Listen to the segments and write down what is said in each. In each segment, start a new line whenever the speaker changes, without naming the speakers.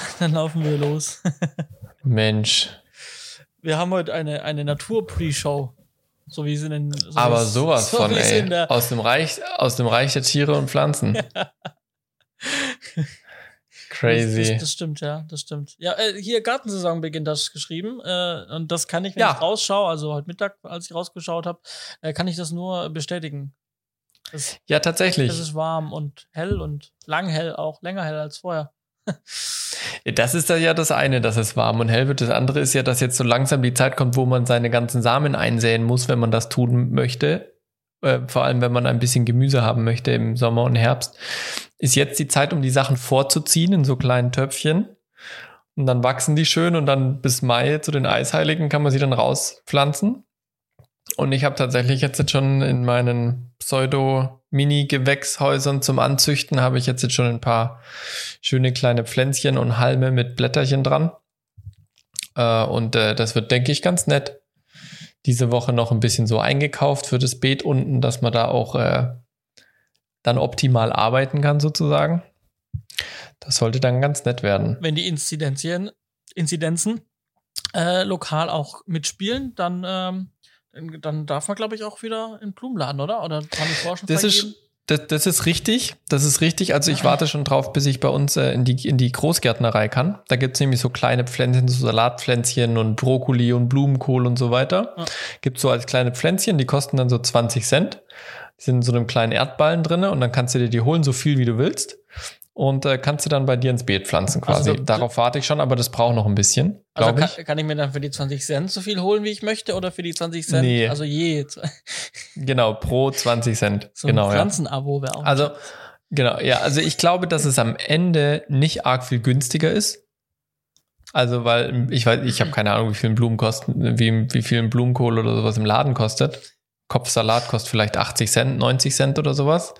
Dann laufen wir los.
Mensch.
Wir haben heute eine, eine Natur-Pre-Show. So wie sie in den. So
Aber sowas
so
von, ey. Aus dem, Reich, aus dem Reich der Tiere und Pflanzen. Crazy.
Das, das stimmt, ja, das stimmt. Ja, äh, hier Gartensaison beginnt das geschrieben. Äh, und das kann ich, wenn
Ja.
ich rausschaue, also heute Mittag, als ich rausgeschaut habe, äh, kann ich das nur bestätigen. Das,
ja, tatsächlich.
es ist warm und hell und lang hell auch, länger hell als vorher.
Das ist ja das eine, dass es warm und hell wird. Das andere ist ja, dass jetzt so langsam die Zeit kommt, wo man seine ganzen Samen einsäen muss, wenn man das tun möchte. Äh, vor allem, wenn man ein bisschen Gemüse haben möchte im Sommer und Herbst. Ist jetzt die Zeit, um die Sachen vorzuziehen in so kleinen Töpfchen. Und dann wachsen die schön und dann bis Mai zu den Eisheiligen kann man sie dann rauspflanzen. Und ich habe tatsächlich jetzt schon in meinen Pseudo-Mini-Gewächshäusern zum Anzüchten habe ich jetzt schon ein paar schöne kleine Pflänzchen und Halme mit Blätterchen dran. Äh, und äh, das wird, denke ich, ganz nett. Diese Woche noch ein bisschen so eingekauft für das Beet unten, dass man da auch äh, dann optimal arbeiten kann, sozusagen. Das sollte dann ganz nett werden.
Wenn die Inzidenzien, Inzidenzen äh, lokal auch mitspielen, dann, ähm, dann- darf man, glaube ich, auch wieder in den Blumenladen, oder? Oder die vorher schon
Das ist, das, das ist richtig. Das ist richtig. Also ich warte schon drauf, bis ich bei uns äh, in, die, in die Großgärtnerei kann. Da gibt's nämlich so kleine Pflänzchen, so Salatpflänzchen und Brokkoli und Blumenkohl und so weiter.
Ja.
Gibt's so als kleine Pflänzchen, die kosten dann so 20 Cent. Die sind in so einem kleinen Erdballen drinne und dann kannst du dir die holen, so viel wie du willst. Und äh, kannst du dann bei dir ins Beet pflanzen quasi.
Also,
Darauf warte ich schon, aber das braucht noch ein bisschen,
Also kann,
ich.
kann ich mir dann für die 20 Cent so viel holen, wie ich möchte, oder für die 20 Cent?
Nee.
Also je.
Genau, pro 20 Cent.
So ein
genau, ja.
Pflanzenabo wäre auch.
Also, genau, ja, also ich glaube, dass es am Ende nicht arg viel günstiger ist. Also, weil ich weiß, ich habe keine Ahnung, wie viel ein Blumen kosten, wie, wie viel ein Blumenkohl oder sowas im Laden kostet. Kopfsalat kostet vielleicht 80 Cent, 90 Cent oder sowas.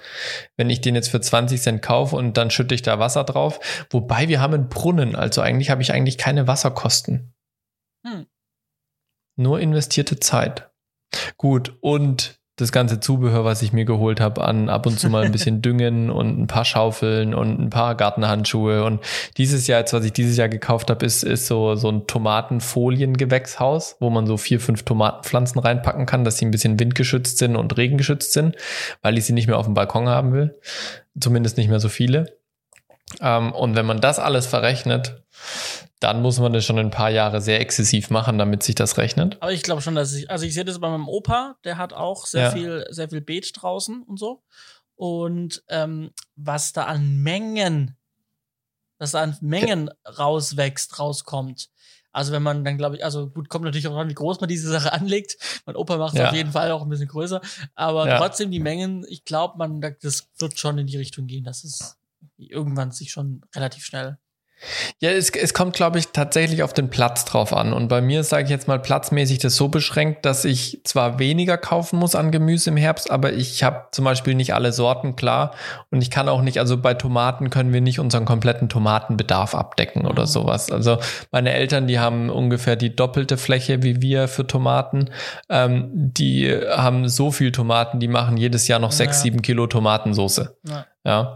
Wenn ich den jetzt für 20 Cent kaufe und dann schütte ich da Wasser drauf. Wobei wir haben einen Brunnen, also eigentlich habe ich eigentlich keine Wasserkosten.
Hm.
Nur investierte Zeit. Gut, und das ganze Zubehör, was ich mir geholt habe, an ab und zu mal ein bisschen Düngen und ein paar Schaufeln und ein paar Gartenhandschuhe. Und dieses Jahr, jetzt, was ich dieses Jahr gekauft habe, ist, ist so, so ein Tomatenfoliengewächshaus, wo man so vier, fünf Tomatenpflanzen reinpacken kann, dass sie ein bisschen windgeschützt sind und regengeschützt sind, weil ich sie nicht mehr auf dem Balkon haben will. Zumindest nicht mehr so viele. Ähm, und wenn man das alles verrechnet, dann muss man das schon ein paar Jahre sehr exzessiv machen, damit sich das rechnet.
Aber ich glaube schon, dass ich, also ich sehe das bei meinem Opa, der hat auch sehr
Ja.
viel, sehr viel Beet draußen und so. Und ähm, was da an Mengen, was da an Mengen rauswächst, rauskommt. Also wenn man dann, glaube ich, also gut, kommt natürlich auch an, wie groß man diese Sache anlegt. Mein Opa macht es
Ja.
auf jeden Fall auch ein bisschen größer. Aber
Ja.
trotzdem die Mengen, ich glaube, man, das wird schon in die Richtung gehen. Das ist irgendwann sich schon relativ schnell.
Ja, es, es kommt, glaube ich, tatsächlich auf den Platz drauf an. Und bei mir sage ich jetzt mal platzmäßig das so beschränkt, dass ich zwar weniger kaufen muss an Gemüse im Herbst, aber ich habe zum Beispiel nicht alle Sorten klar. Und ich kann auch nicht, also bei Tomaten können wir nicht unseren kompletten Tomatenbedarf abdecken oder
Mhm.
sowas. Also meine Eltern, die haben ungefähr die doppelte Fläche wie wir für Tomaten. Ähm, die haben so viel Tomaten, die machen jedes Jahr noch sechs,
Ja.
sieben Kilo Tomatensoße.
Ja.
Ja,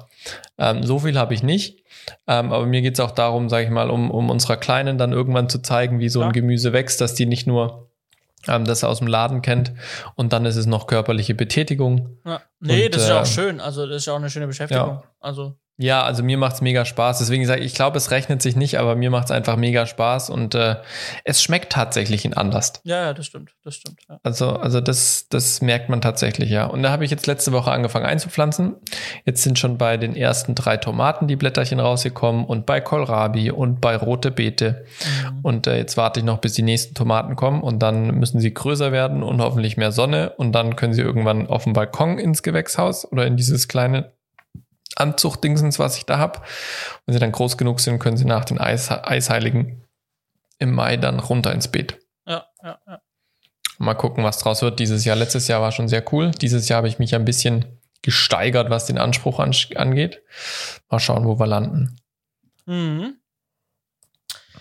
ähm, so viel habe ich nicht. Ähm, aber mir geht es auch darum, sage ich mal, um, um unserer Kleinen dann irgendwann zu zeigen, wie so
Ja.
ein Gemüse wächst, dass die nicht nur ähm, das aus dem Laden kennt und dann ist es noch körperliche Betätigung.
Ja. Nee,
Und,
das ist ja
äh,
auch schön. Also, das ist ja auch eine schöne Beschäftigung. Also,
Ja, also mir macht's mega Spaß. Deswegen sage ich, ich glaube, es rechnet sich nicht, aber mir macht's einfach mega Spaß und äh, es schmeckt tatsächlich in anders.
ja, ja, das stimmt. Das stimmt. Ja.
Also, also das, das merkt man tatsächlich, ja. Und da habe ich jetzt letzte Woche angefangen einzupflanzen. Jetzt sind schon bei den ersten drei Tomaten die Blätterchen rausgekommen und bei Kohlrabi und bei rote Beete.
Mhm.
Und äh, jetzt warte ich noch, bis die nächsten Tomaten kommen und dann müssen sie größer werden und hoffentlich mehr Sonne und dann können sie irgendwann auf dem Balkon ins Gewächshaus oder in dieses kleine Anzuchtdingsens, was ich da hab. Wenn sie dann groß genug sind, können sie nach den Eis Eisheiligen im Mai dann runter ins Beet.
Ja, ja, ja.
Mal gucken, was draus wird dieses Jahr. Letztes Jahr war schon sehr cool. Dieses Jahr habe ich mich ein bisschen gesteigert, was den Anspruch an, angeht. Mal schauen, wo wir landen.
Mhm.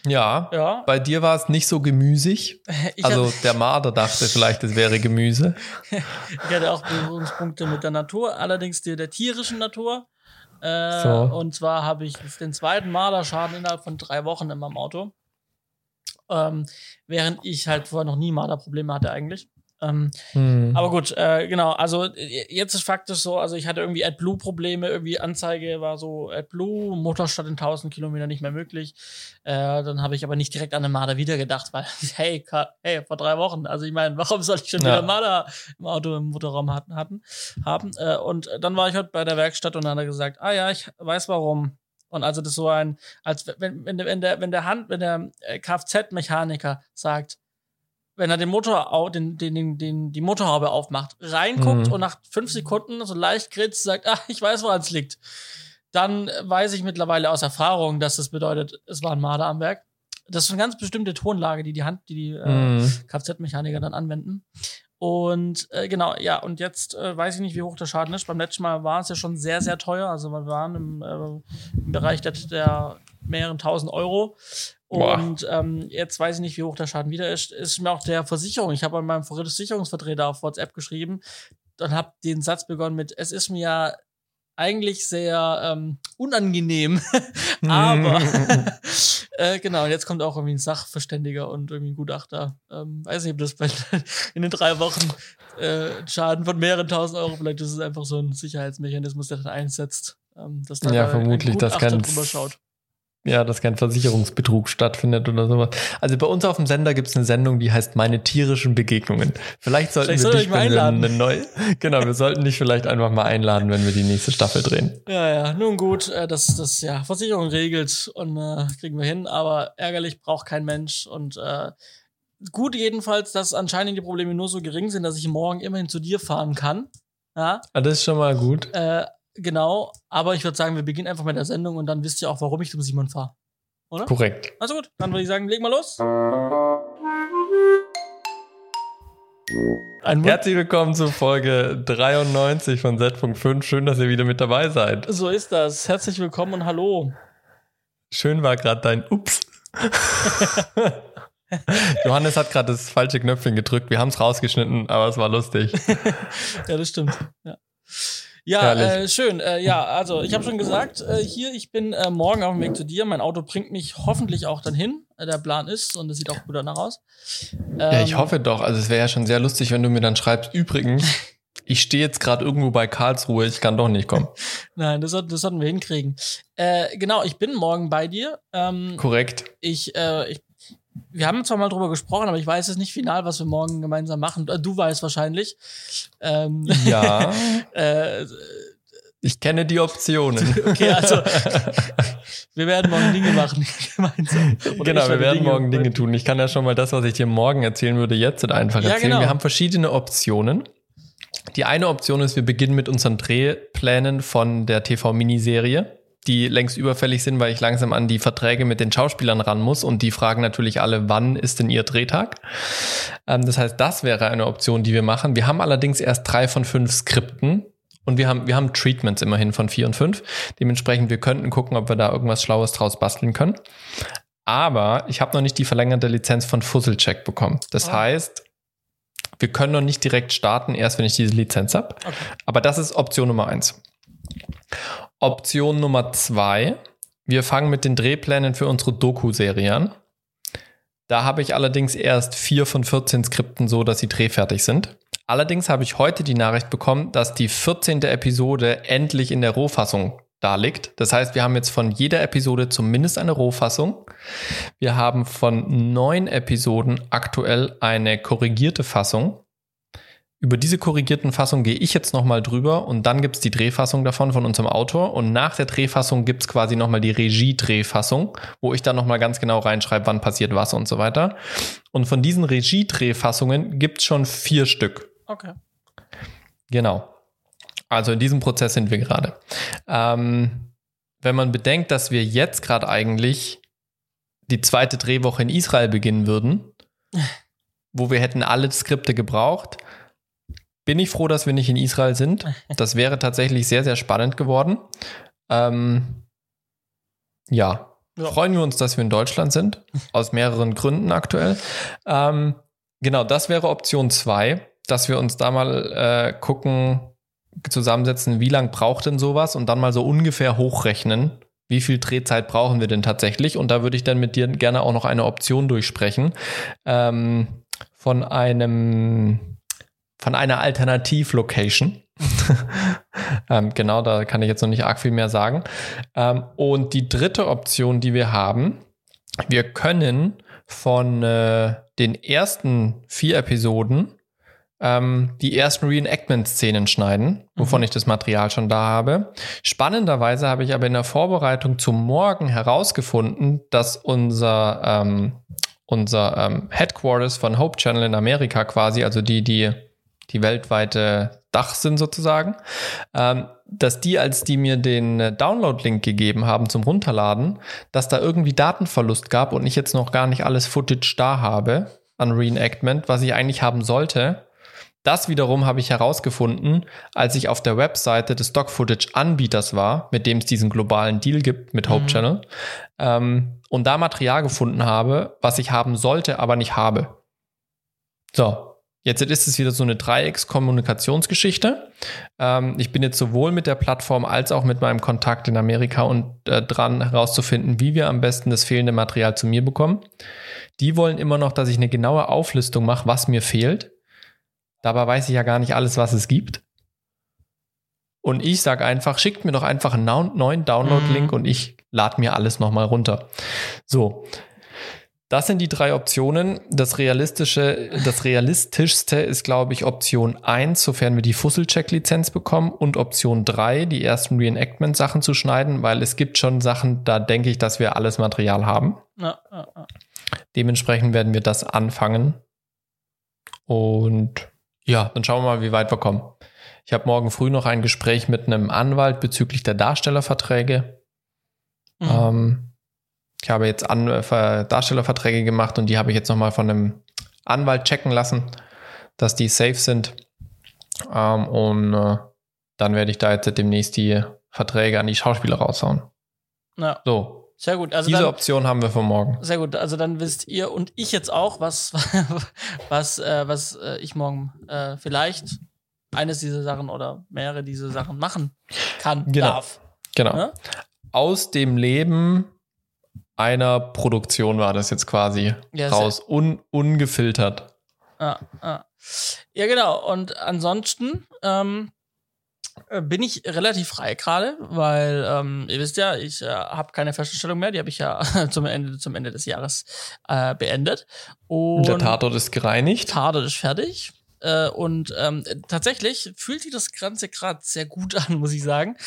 Ja,
Ja.
bei dir war es nicht so gemüsig.
Ich,
also der Marder dachte vielleicht, es wäre Gemüse.
ich hatte auch Berührungspunkte mit der Natur, allerdings der, der tierischen Natur. Äh,
So.
Und zwar habe ich den zweiten Marderschaden innerhalb von drei Wochen in meinem Auto. Ähm, während ich halt vorher noch nie Marderprobleme hatte eigentlich. Ähm,
Hm.
aber gut, äh, genau, also äh, jetzt ist faktisch so, also ich hatte irgendwie AdBlue-Probleme, irgendwie Anzeige war so AdBlue, Motorstadt in 1000 Kilometer nicht mehr möglich. Äh, dann habe ich aber nicht direkt an den Marder wieder gedacht, weil, hey, hey, vor drei Wochen, also ich meine, warum soll ich schon
Ja.
wieder Marder im Auto im Motorraum hatten, hatten haben? Äh, und dann war ich heute bei der Werkstatt und dann hat er gesagt, ah ja, ich weiß warum. Und also das ist so ein, als wenn, wenn, der- wenn der, wenn der Hand, wenn der äh, Kfz-Mechaniker sagt, wenn er den Motor, den, den, den, den, die Motorhaube aufmacht, reinguckt
Mhm.
und nach fünf Sekunden so leicht grinst, sagt, ah, ich weiß, woran es liegt. Dann weiß ich mittlerweile aus Erfahrung, dass das bedeutet, es war ein Marder am Werk. Das ist eine ganz bestimmte Tonlage, die die Hand, die die äh,
Hm.
Kfz-Mechaniker dann anwenden. Und äh, genau, ja, und jetzt äh, weiß ich nicht, wie hoch der Schaden ist. Beim letzten Mal war es ja schon sehr, sehr teuer. Also wir waren im, äh, im Bereich der, der mehreren tausend Euro.
Boah.
Und ähm, jetzt weiß ich nicht, wie hoch der Schaden wieder ist. Ist mir auch der Versicherung. Ich habe an meinem Versicherungsvertreter auf WhatsApp geschrieben und habe den Satz begonnen mit: Es ist mir eigentlich sehr ähm, unangenehm, aber äh, genau, und jetzt kommt auch irgendwie ein Sachverständiger und irgendwie ein Gutachter. Ähm, weiß nicht, ob das bei, in den drei Wochen äh, Schaden von mehreren tausend Euro, vielleicht ist es einfach so ein Sicherheitsmechanismus, der dann einsetzt. Ähm, dass da
Ja,
ein
vermutlich, das
Gutachter
kann-
drüber schaut.
Ja, dass kein Versicherungsbetrug stattfindet oder sowas. Also bei uns auf dem Sender gibt es eine Sendung, die heißt Meine tierischen Begegnungen. Vielleicht sollten
Vielleicht
wir
soll
dich,
ich mal einladen.
eine neue, genau, wir sollten dich vielleicht einfach mal einladen, wenn wir die nächste Staffel drehen.
Ja, ja, nun gut, äh, das, das, ja, Versicherung regelt und äh, kriegen wir hin, aber ärgerlich braucht kein Mensch und äh, gut jedenfalls, dass anscheinend die Probleme nur so gering sind, dass ich morgen immerhin zu dir fahren kann. Ja,
Ah, das ist schon mal gut.
äh, genau, aber ich würde sagen, wir beginnen einfach mit der Sendung und dann wisst ihr auch, warum ich zum Simon fahre. Oder?
Korrekt.
Also gut, dann würde ich sagen, leg mal los.
Herzlich willkommen zu Folge 93 von Z.5. Schön, dass ihr wieder mit dabei seid.
so ist das. Herzlich willkommen und hallo.
Schön war gerade dein Ups. Johannes hat gerade das falsche Knöpfchen gedrückt. Wir haben es rausgeschnitten, aber es war lustig.
Ja, das stimmt. Ja, ja äh, schön. Äh, ja, also ich habe schon gesagt, äh, hier, ich bin äh, morgen auf dem Weg zu dir. Mein Auto bringt mich hoffentlich auch dann hin. Äh, der Plan ist und es sieht auch gut danach aus.
Ja, ich
Ähm,
hoffe doch. Also es wäre ja schon sehr lustig, wenn du mir dann schreibst, übrigens, ich stehe jetzt gerade irgendwo bei Karlsruhe, ich kann doch nicht kommen.
Nein, das, das sollten wir hinkriegen. Äh, genau, ich bin morgen bei dir. Ähm,
Korrekt.
ich, äh, ich, wir haben zwar mal drüber gesprochen, aber ich weiß es nicht final, was wir morgen gemeinsam machen. Äh, Du weißt wahrscheinlich. Ähm,
Ja,
äh,
ich kenne die Optionen.
Okay, also wir werden morgen Dinge machen gemeinsam. Oder
Genau, wir
werde
werden morgen Dinge tun. Ich kann ja schon mal das, was ich dir morgen erzählen würde, jetzt einfach
Ja,
erzählen.
genau.
Wir haben verschiedene Optionen. Die eine Option ist, wir beginnen mit unseren Drehplänen von der TV-Miniserie, die längst überfällig sind, weil ich langsam an die Verträge mit den Schauspielern ran muss und die fragen natürlich alle, wann ist denn ihr Drehtag? Ähm, das heißt, das wäre eine Option, die wir machen. Wir haben allerdings erst drei von fünf Skripten. Und wir haben, wir haben Treatments immerhin von vier und fünf. Dementsprechend, wir könnten gucken, ob wir da irgendwas Schlaues draus basteln können. Aber ich habe noch nicht die verlängerte Lizenz von Fusselcheck bekommen. Das
Ah.
heißt, wir können noch nicht direkt starten, erst wenn ich diese Lizenz habe.
Okay.
Aber das ist Option Nummer eins. Option Nummer zwei. Wir fangen mit den Drehplänen für unsere Doku-Serie an. Da habe ich allerdings erst vier von 14 Skripten so, dass sie drehfertig sind. Allerdings habe ich heute die Nachricht bekommen, dass die 14. Episode endlich in der Rohfassung da liegt. Das heißt, wir haben jetzt von jeder Episode zumindest eine Rohfassung. Wir haben von neun Episoden aktuell eine korrigierte Fassung. Über diese korrigierten Fassungen gehe ich jetzt nochmal drüber und dann gibt es die Drehfassung davon von unserem Autor und nach der Drehfassung gibt es quasi nochmal die Regie-Drehfassung, wo ich dann nochmal ganz genau reinschreibe, wann passiert was und so weiter. Und von diesen Regie-Drehfassungen gibt es schon vier Stück.
Okay.
Genau. Also in diesem Prozess sind wir gerade. Ähm, wenn man bedenkt, dass wir jetzt gerade eigentlich die zweite Drehwoche in Israel beginnen würden, wo wir hätten alle Skripte gebraucht, bin ich froh, dass wir nicht in Israel sind. Das wäre tatsächlich sehr, sehr spannend geworden. Ähm, ja.
Ja.
freuen wir uns, dass wir in Deutschland sind, aus mehreren Gründen aktuell. Ähm, genau, das wäre Option zwei, dass wir uns da mal äh, gucken, zusammensetzen, wie lang braucht denn sowas und dann mal so ungefähr hochrechnen, wie viel Drehzeit brauchen wir denn tatsächlich? Und da würde ich dann mit dir gerne auch noch eine Option durchsprechen ähm, von einem von einer Alternativ-Location. ähm, genau, da kann ich jetzt noch nicht arg viel mehr sagen. Ähm, und die dritte Option, die wir haben, wir können von äh, den ersten vier Episoden ähm, die ersten Reenactment-Szenen schneiden, wovon mhm. ich das Material schon da habe. Spannenderweise habe ich aber in der Vorbereitung zum Morgen herausgefunden, dass unser, ähm, unser ähm, Headquarters von Hope Channel in Amerika quasi, also die, die die weltweite Dach sind sozusagen, ähm, dass die, als die mir den äh, Download-Link gegeben haben zum Runterladen, dass da irgendwie Datenverlust gab und ich jetzt noch gar nicht alles Footage da habe an Reenactment, was ich eigentlich haben sollte. Das wiederum habe ich herausgefunden, als ich auf der Webseite des Stock-Footage-Anbieters war, mit dem es diesen globalen Deal gibt mit Hope mhm. Channel, ähm, und da Material gefunden habe, was ich haben sollte, aber nicht habe. So, Jetzt ist es wieder so eine Dreieckskommunikationsgeschichte. Ähm, ich bin jetzt sowohl mit der Plattform als auch mit meinem Kontakt in Amerika und äh, dran herauszufinden, wie wir am besten das fehlende Material zu mir bekommen. Die wollen immer noch, dass ich eine genaue Auflistung mache, was mir fehlt. Dabei weiß ich ja gar nicht alles, was es gibt. Und ich sage einfach, schickt mir doch einfach einen neuen Download-Link mhm. und ich lade mir alles nochmal runter. So. Das sind die drei Optionen. Das realistische, das realistischste ist, glaube ich, Option 1, sofern wir die Fussel-Check-Lizenz bekommen und Option 3, die ersten Reenactment-Sachen zu schneiden, weil es gibt schon Sachen, da denke ich, dass wir alles Material haben. Ja, ja, ja. Dementsprechend werden wir das anfangen. Und ja, dann schauen wir mal, wie weit wir kommen. Ich habe morgen früh noch ein Gespräch mit einem Anwalt bezüglich der Darstellerverträge. Mhm. Ähm, ich habe jetzt An äh, Darstellerverträge gemacht und die habe ich jetzt nochmal von einem Anwalt checken lassen, dass die safe sind. Ähm, und äh, dann werde ich da jetzt demnächst die Verträge an die Schauspieler raushauen.
Ja. So. Sehr gut.
Also Diese dann, Option haben wir für morgen.
Sehr gut. Also dann wisst ihr und ich jetzt auch, was, was, äh, was äh, ich morgen äh, vielleicht eines dieser Sachen oder mehrere dieser Sachen machen kann,
genau.
darf.
Genau. Ja? Aus dem Leben einer Produktion war das jetzt quasi ja, raus, un, ungefiltert.
Ah, ah. Ja, genau. Und ansonsten ähm, äh, bin ich relativ frei gerade, weil ähm, ihr wisst ja, ich äh, habe keine Feststellung mehr. Die habe ich ja zum Ende, zum Ende des Jahres äh, beendet.
Und der Tatort ist gereinigt.
Tatort ist fertig. Äh, und ähm, tatsächlich fühlt sich das Ganze gerade sehr gut an, muss ich sagen.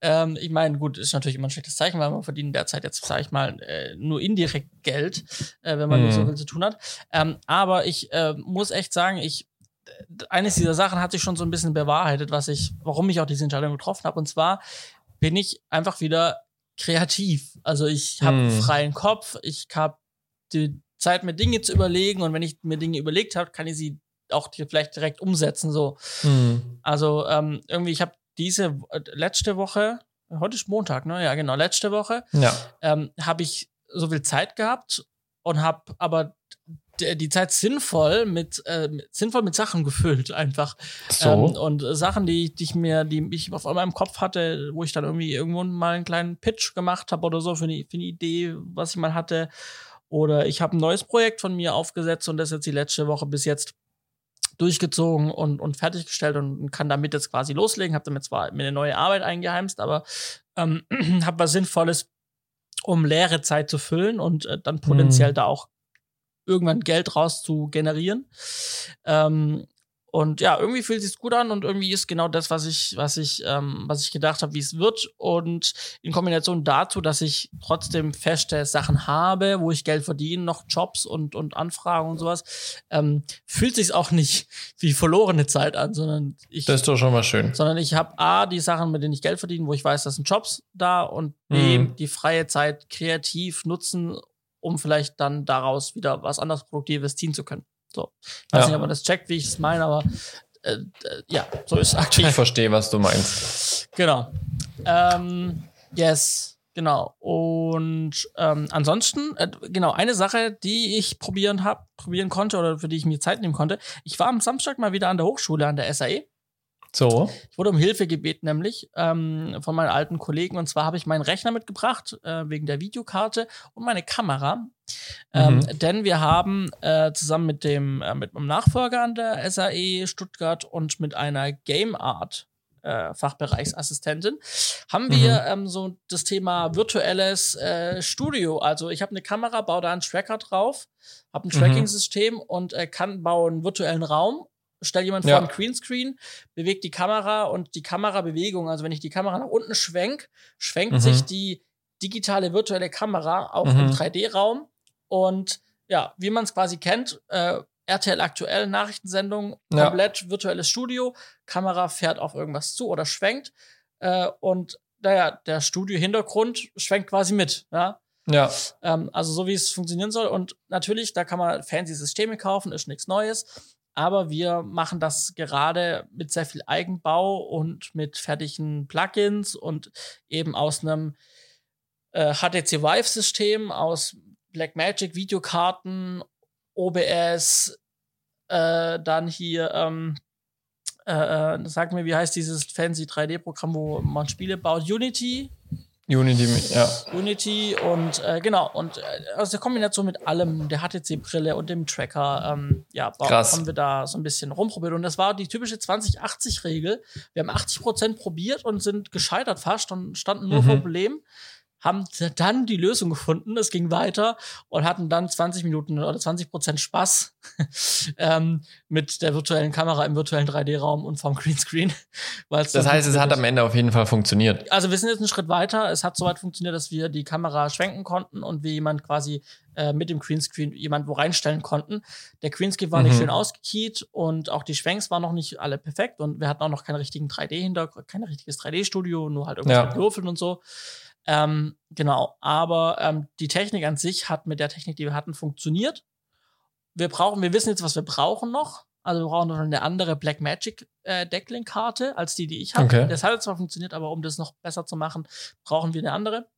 Ähm, ich meine, gut, ist natürlich immer ein schlechtes Zeichen, weil man verdient derzeit jetzt, sage ich mal, äh, nur indirekt Geld, äh, wenn man mhm. nicht so viel zu tun hat. Ähm, aber ich äh, muss echt sagen, ich eines dieser Sachen hat sich schon so ein bisschen bewahrheitet, was ich, warum ich auch diese Entscheidung getroffen habe. Und zwar bin ich einfach wieder kreativ. Also ich habe hm. freien Kopf, ich habe die Zeit, mir Dinge zu überlegen und wenn ich mir Dinge überlegt habe, kann ich sie auch vielleicht direkt umsetzen. So. Mhm. Also ähm, irgendwie, ich habe diese äh, letzte Woche, heute ist Montag, ne? Ja, genau, letzte Woche,
ja.
ähm, habe ich so viel Zeit gehabt und habe aber die Zeit sinnvoll mit äh, sinnvoll mit Sachen gefüllt einfach
so.
ähm, und Sachen die, die ich mir die ich auf einmal im Kopf hatte wo ich dann irgendwie irgendwo mal einen kleinen Pitch gemacht habe oder so für eine, für eine Idee was ich mal hatte oder ich habe ein neues Projekt von mir aufgesetzt und das jetzt die letzte Woche bis jetzt durchgezogen und, und fertiggestellt und kann damit jetzt quasi loslegen. Habe damit zwar mir eine neue Arbeit eingeheimst, aber ähm, habe was Sinnvolles, um leere Zeit zu füllen und äh, dann potenziell mhm. da auch irgendwann Geld raus zu generieren. Ähm, und ja, irgendwie fühlt sich gut an und irgendwie ist genau das, was ich, was ich, ähm, was ich gedacht habe, wie es wird. Und in Kombination dazu, dass ich trotzdem feste Sachen habe, wo ich Geld verdiene, noch Jobs und, und Anfragen und sowas, ähm, fühlt sich auch nicht wie verlorene Zeit an, sondern ich.
Das ist doch schon mal schön.
Sondern ich habe A, die Sachen, mit denen ich Geld verdiene, wo ich weiß, das sind Jobs da und B, mhm. die freie Zeit kreativ nutzen, um vielleicht dann daraus wieder was anderes Produktives ziehen zu können. So. Ich weiß ja. nicht, ob man das checkt, wie ich es meine, aber äh, äh, ja, so ist es aktuell.
Ich verstehe, was du meinst.
Genau. Ähm, yes, genau. Und ähm, ansonsten, äh, genau, eine Sache, die ich probieren hab, probieren konnte oder für die ich mir Zeit nehmen konnte. Ich war am Samstag mal wieder an der Hochschule, an der SAE.
So.
Ich wurde um Hilfe gebeten, nämlich ähm, von meinen alten Kollegen. Und zwar habe ich meinen Rechner mitgebracht, äh, wegen der Videokarte und meine Kamera. Ähm, mhm. Denn wir haben äh, zusammen mit dem äh, mit meinem Nachfolger an der SAE Stuttgart und mit einer Game Art äh, Fachbereichsassistentin, haben wir mhm. ähm, so das Thema virtuelles äh, Studio. Also ich habe eine Kamera, baue da einen Tracker drauf, habe ein mhm. Tracking-System und äh, kann bauen einen virtuellen Raum stell jemand ja. vor einen Greenscreen, bewegt die Kamera und die Kamerabewegung, also wenn ich die Kamera nach unten schwenk, schwenkt mhm. sich die digitale virtuelle Kamera auch mhm. im 3D-Raum und ja, wie man es quasi kennt, äh, RTL aktuell Nachrichtensendung, komplett ja. virtuelles Studio, Kamera fährt auf irgendwas zu oder schwenkt äh, und naja, der Studio-Hintergrund schwenkt quasi mit, ja.
Ja.
Ähm, also so wie es funktionieren soll. Und natürlich, da kann man fancy Systeme kaufen, ist nichts Neues. Aber wir machen das gerade mit sehr viel Eigenbau und mit fertigen Plugins und eben aus einem äh, HTC Vive-System, aus Blackmagic Videokarten OBS, äh, dann hier, ähm, äh, äh, sag mir, wie heißt dieses fancy 3D-Programm, wo man Spiele baut? Unity?
Unity, ja.
Unity und äh, genau, und äh, aus der Kombination mit allem, der HTC-Brille und dem Tracker, ähm, ja,
Krass.
haben wir da so ein bisschen rumprobiert. Und das war die typische 20-80-Regel. Wir haben 80 Prozent probiert und sind gescheitert fast und standen nur mhm. vor Problem haben dann die Lösung gefunden, es ging weiter und hatten dann 20 Minuten oder 20 Prozent Spaß ähm, mit der virtuellen Kamera im virtuellen 3D-Raum und vom Greenscreen.
das heißt, es hat am Ende auf jeden Fall funktioniert.
Also wir sind jetzt einen Schritt weiter. Es hat soweit funktioniert, dass wir die Kamera schwenken konnten und wir jemand quasi äh, mit dem Greenscreen jemand wo reinstellen konnten. Der Greenscreen war mhm. nicht schön ausgekiet und auch die Schwenks waren noch nicht alle perfekt und wir hatten auch noch keinen richtigen 3D-Hintergrund, kein richtiges 3D-Studio, nur halt irgendwas ja. mit Würfeln und so. Ähm, genau, aber ähm, die Technik an sich hat mit der Technik, die wir hatten, funktioniert. Wir brauchen, wir wissen jetzt, was wir brauchen noch. Also wir brauchen noch eine andere Blackmagic äh, Decklink-Karte als die, die ich habe.
Okay.
Das hat zwar funktioniert, aber um das noch besser zu machen, brauchen wir eine andere.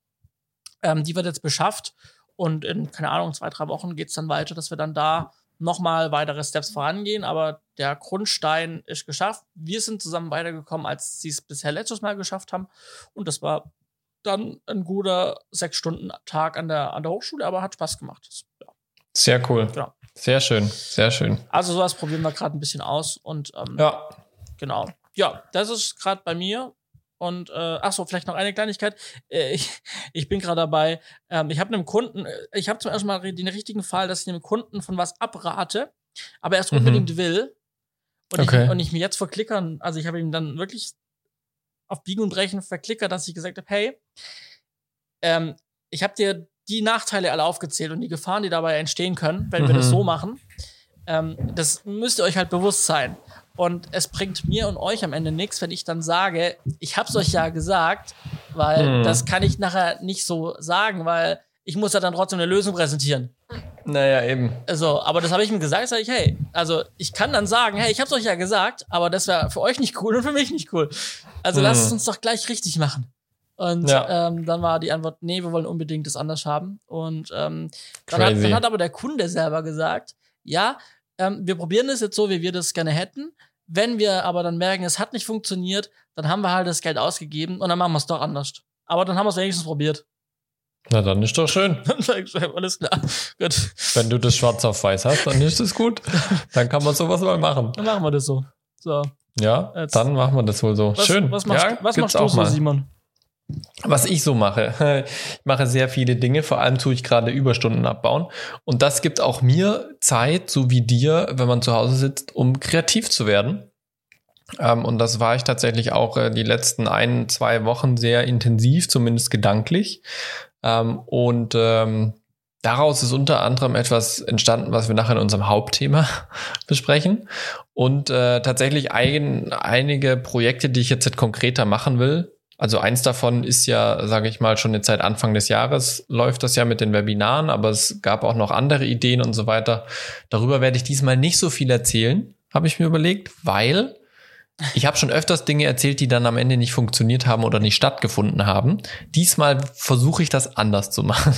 Ähm, die wird jetzt beschafft und in, keine Ahnung, zwei, drei Wochen geht's dann weiter, dass wir dann da nochmal weitere Steps vorangehen, aber der Grundstein ist geschafft. Wir sind zusammen weitergekommen, als sie es bisher letztes Mal geschafft haben. Und das war dann ein guter sechs Stunden Tag an der, an der Hochschule, aber hat Spaß gemacht.
Ja. Sehr cool. Genau. Sehr schön, sehr schön.
Also sowas probieren wir gerade ein bisschen aus und ähm,
ja.
genau. Ja, das ist gerade bei mir. Und äh, ach so, vielleicht noch eine Kleinigkeit. Äh, ich, ich bin gerade dabei. Ähm, ich habe einem Kunden, äh, ich habe zum ersten Mal den richtigen Fall, dass ich einem Kunden von was abrate, aber er es mhm. unbedingt will. Und, okay. ich, und ich mir jetzt verklickern, also ich habe ihm dann wirklich auf Biegen und Brechen verklickert, dass ich gesagt habe, hey, ähm, ich habe dir die Nachteile alle aufgezählt und die Gefahren, die dabei entstehen können, wenn mhm. wir das mhm. so machen. Ähm, das müsst ihr euch halt bewusst sein. Und es bringt mir und euch am Ende nichts, wenn ich dann sage, ich hab's euch ja gesagt, weil mhm. das kann ich nachher nicht so sagen, weil ich muss ja dann trotzdem eine Lösung präsentieren.
Naja, eben.
Also, aber das habe ich ihm gesagt, sage ich, hey, also ich kann dann sagen, hey, ich hab's euch ja gesagt, aber das wäre für euch nicht cool und für mich nicht cool. Also mhm. lasst es uns doch gleich richtig machen. Und ja. ähm, dann war die Antwort, nee, wir wollen unbedingt das anders haben. Und ähm, dann, hat, dann hat aber der Kunde selber gesagt, ja, ähm, wir probieren das jetzt so, wie wir das gerne hätten. Wenn wir aber dann merken, es hat nicht funktioniert, dann haben wir halt das Geld ausgegeben und dann machen wir es doch anders. Aber dann haben wir es wenigstens probiert.
Na, dann ist doch schön.
Alles klar. Gut.
Wenn du das schwarz auf weiß hast, dann ist es gut. Dann kann man sowas mal machen.
Dann machen wir das so. So.
Ja, Jetzt. dann machen wir das wohl so.
Was,
schön.
Was machst, ja, was machst du so, Simon?
Was ich so mache, ich mache sehr viele Dinge, vor allem tue ich gerade Überstunden abbauen. Und das gibt auch mir Zeit, so wie dir, wenn man zu Hause sitzt, um kreativ zu werden. Ähm, und das war ich tatsächlich auch äh, die letzten ein, zwei Wochen sehr intensiv, zumindest gedanklich. Ähm, und ähm, daraus ist unter anderem etwas entstanden, was wir nachher in unserem Hauptthema besprechen. Und äh, tatsächlich ein, einige Projekte, die ich jetzt konkreter machen will. Also eins davon ist ja, sage ich mal, schon jetzt seit Anfang des Jahres läuft das ja mit den Webinaren, aber es gab auch noch andere Ideen und so weiter. Darüber werde ich diesmal nicht so viel erzählen, habe ich mir überlegt, weil ich habe schon öfters Dinge erzählt, die dann am Ende nicht funktioniert haben oder nicht stattgefunden haben. Diesmal versuche ich das anders zu machen,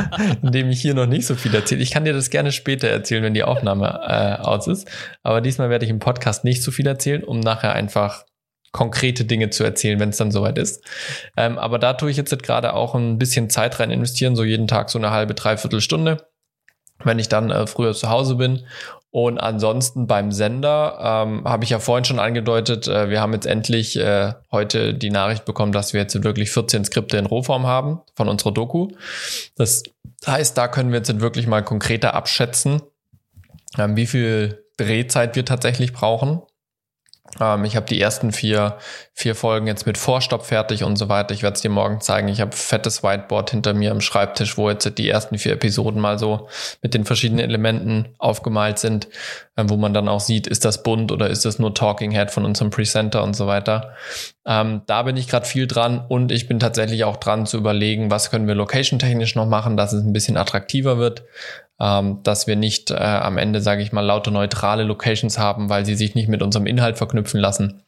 indem ich hier noch nicht so viel erzähle. Ich kann dir das gerne später erzählen, wenn die Aufnahme äh, aus ist. Aber diesmal werde ich im Podcast nicht so viel erzählen, um nachher einfach konkrete Dinge zu erzählen, wenn es dann soweit ist. Ähm, aber da tue ich jetzt gerade auch ein bisschen Zeit rein investieren, so jeden Tag so eine halbe, dreiviertel Stunde, wenn ich dann äh, früher zu Hause bin. Und ansonsten beim Sender ähm, habe ich ja vorhin schon angedeutet, äh, wir haben jetzt endlich äh, heute die Nachricht bekommen, dass wir jetzt wirklich 14 Skripte in Rohform haben von unserer Doku. Das heißt, da können wir jetzt wirklich mal konkreter abschätzen, ähm, wie viel Drehzeit wir tatsächlich brauchen. Ähm, ich habe die ersten vier, vier Folgen jetzt mit Vorstopp fertig und so weiter. Ich werde es dir morgen zeigen. Ich habe fettes Whiteboard hinter mir am Schreibtisch, wo jetzt die ersten vier Episoden mal so mit den verschiedenen Elementen aufgemalt sind, äh, wo man dann auch sieht, ist das bunt oder ist das nur Talking Head von unserem Presenter und so weiter. Ähm, da bin ich gerade viel dran und ich bin tatsächlich auch dran zu überlegen, was können wir location-technisch noch machen, dass es ein bisschen attraktiver wird ähm, dass wir nicht äh, am Ende, sage ich mal, lauter neutrale Locations haben, weil sie sich nicht mit unserem Inhalt verknüpfen lassen.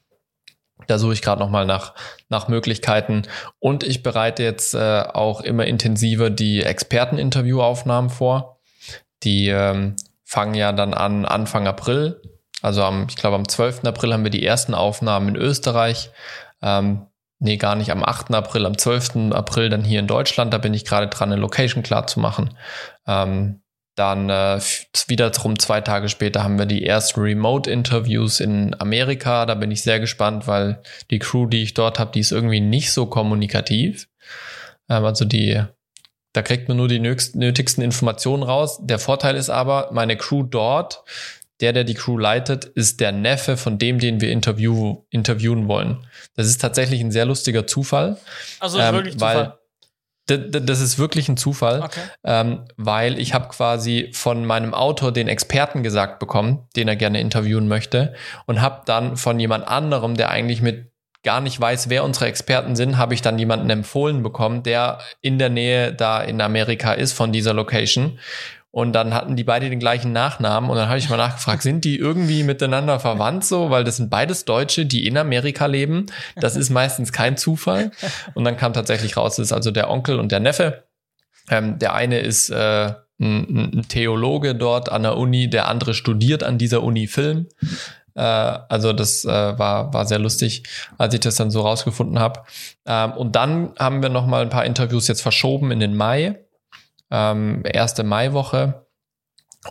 Da suche ich gerade nochmal nach, nach Möglichkeiten. Und ich bereite jetzt äh, auch immer intensiver die Experteninterviewaufnahmen vor. Die ähm, fangen ja dann an Anfang April. Also am, ich glaube, am 12. April haben wir die ersten Aufnahmen in Österreich. Ähm, nee, gar nicht am 8. April, am 12. April dann hier in Deutschland. Da bin ich gerade dran, eine Location klar zu machen. Ähm, dann äh, wiederum zwei Tage später haben wir die ersten Remote-Interviews in Amerika. Da bin ich sehr gespannt, weil die Crew, die ich dort habe, die ist irgendwie nicht so kommunikativ. Ähm, also die, da kriegt man nur die nötigsten Informationen raus. Der Vorteil ist aber, meine Crew dort, der, der die Crew leitet, ist der Neffe von dem, den wir interview interviewen wollen. Das ist tatsächlich ein sehr lustiger Zufall.
Also ähm, wirklich Zufall.
Das ist wirklich ein Zufall, okay. ähm, weil ich habe quasi von meinem Autor den Experten gesagt bekommen, den er gerne interviewen möchte, und habe dann von jemand anderem, der eigentlich mit gar nicht weiß, wer unsere Experten sind, habe ich dann jemanden empfohlen bekommen, der in der Nähe da in Amerika ist von dieser Location und dann hatten die beide den gleichen Nachnamen. Und dann habe ich mal nachgefragt, sind die irgendwie miteinander verwandt so? Weil das sind beides Deutsche, die in Amerika leben. Das ist meistens kein Zufall. Und dann kam tatsächlich raus, das ist also der Onkel und der Neffe. Ähm, der eine ist äh, ein, ein Theologe dort an der Uni, der andere studiert an dieser Uni Film. Äh, also das äh, war, war sehr lustig, als ich das dann so rausgefunden habe. Ähm, und dann haben wir noch mal ein paar Interviews jetzt verschoben in den Mai ähm, erste Maiwoche.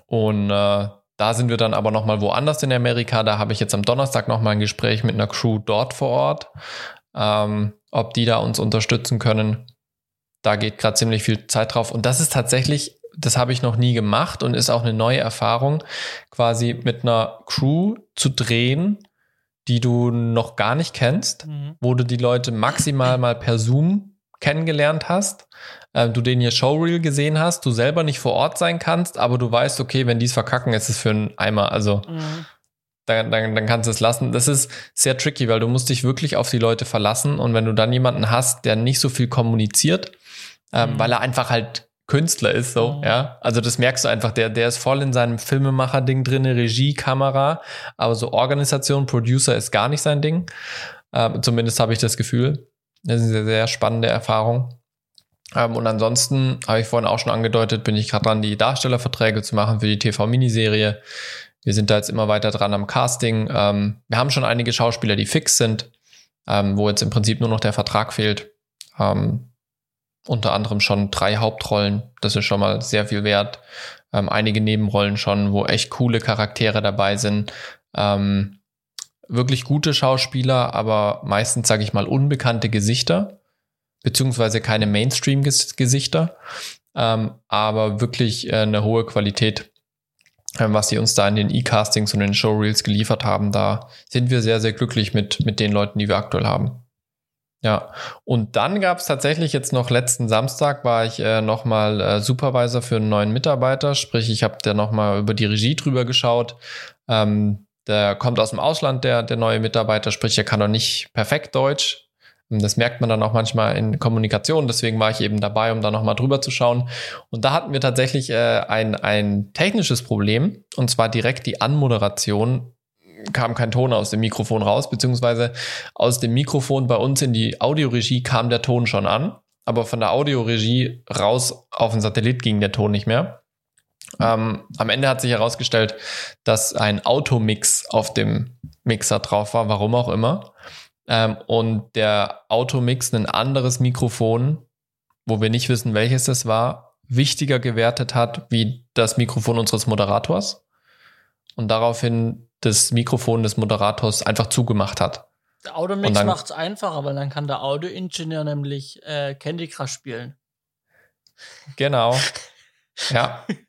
Und äh, da sind wir dann aber nochmal woanders in Amerika. Da habe ich jetzt am Donnerstag nochmal ein Gespräch mit einer Crew dort vor Ort, ähm, ob die da uns unterstützen können. Da geht gerade ziemlich viel Zeit drauf. Und das ist tatsächlich, das habe ich noch nie gemacht und ist auch eine neue Erfahrung, quasi mit einer Crew zu drehen, die du noch gar nicht kennst, mhm. wo du die Leute maximal mal per Zoom kennengelernt hast, äh, du den hier Showreel gesehen hast, du selber nicht vor Ort sein kannst, aber du weißt, okay, wenn die es verkacken, ist es für einen Eimer. Also mhm. dann, dann, dann kannst du es lassen. Das ist sehr tricky, weil du musst dich wirklich auf die Leute verlassen und wenn du dann jemanden hast, der nicht so viel kommuniziert, ähm, mhm. weil er einfach halt Künstler ist, so, mhm. ja. Also das merkst du einfach, der, der ist voll in seinem Filmemacher-Ding drin, Regie, Kamera, aber so Organisation, Producer ist gar nicht sein Ding. Ähm, zumindest habe ich das Gefühl. Das ist eine sehr spannende Erfahrung. Ähm, und ansonsten habe ich vorhin auch schon angedeutet, bin ich gerade dran, die Darstellerverträge zu machen für die TV-Miniserie. Wir sind da jetzt immer weiter dran am Casting. Ähm, wir haben schon einige Schauspieler, die fix sind, ähm, wo jetzt im Prinzip nur noch der Vertrag fehlt. Ähm, unter anderem schon drei Hauptrollen. Das ist schon mal sehr viel wert. Ähm, einige Nebenrollen schon, wo echt coole Charaktere dabei sind. Ähm, wirklich gute Schauspieler, aber meistens, sage ich mal, unbekannte Gesichter beziehungsweise keine Mainstream-Gesichter, ähm, aber wirklich äh, eine hohe Qualität, äh, was sie uns da in den E-Castings und den Showreels geliefert haben. Da sind wir sehr, sehr glücklich mit, mit den Leuten, die wir aktuell haben. Ja, und dann gab es tatsächlich jetzt noch letzten Samstag war ich äh, nochmal äh, Supervisor für einen neuen Mitarbeiter, sprich ich habe da nochmal über die Regie drüber geschaut. Ähm, der kommt aus dem Ausland, der, der neue Mitarbeiter, sprich er kann noch nicht perfekt Deutsch, das merkt man dann auch manchmal in Kommunikation. Deswegen war ich eben dabei, um da nochmal drüber zu schauen. Und da hatten wir tatsächlich äh, ein, ein technisches Problem. Und zwar direkt die Anmoderation kam kein Ton aus dem Mikrofon raus, beziehungsweise aus dem Mikrofon bei uns in die Audioregie kam der Ton schon an. Aber von der Audioregie raus auf den Satellit ging der Ton nicht mehr. Ähm, am Ende hat sich herausgestellt, dass ein Automix auf dem Mixer drauf war, warum auch immer. ähm, und der Automix ein anderes Mikrofon, wo wir nicht wissen, welches es war, wichtiger gewertet hat wie das Mikrofon unseres Moderators und daraufhin das Mikrofon des Moderators einfach zugemacht hat.
Der Automix macht es einfacher, weil dann kann der Audioingenieur nämlich äh, Candy Crush spielen.
Genau. Ja.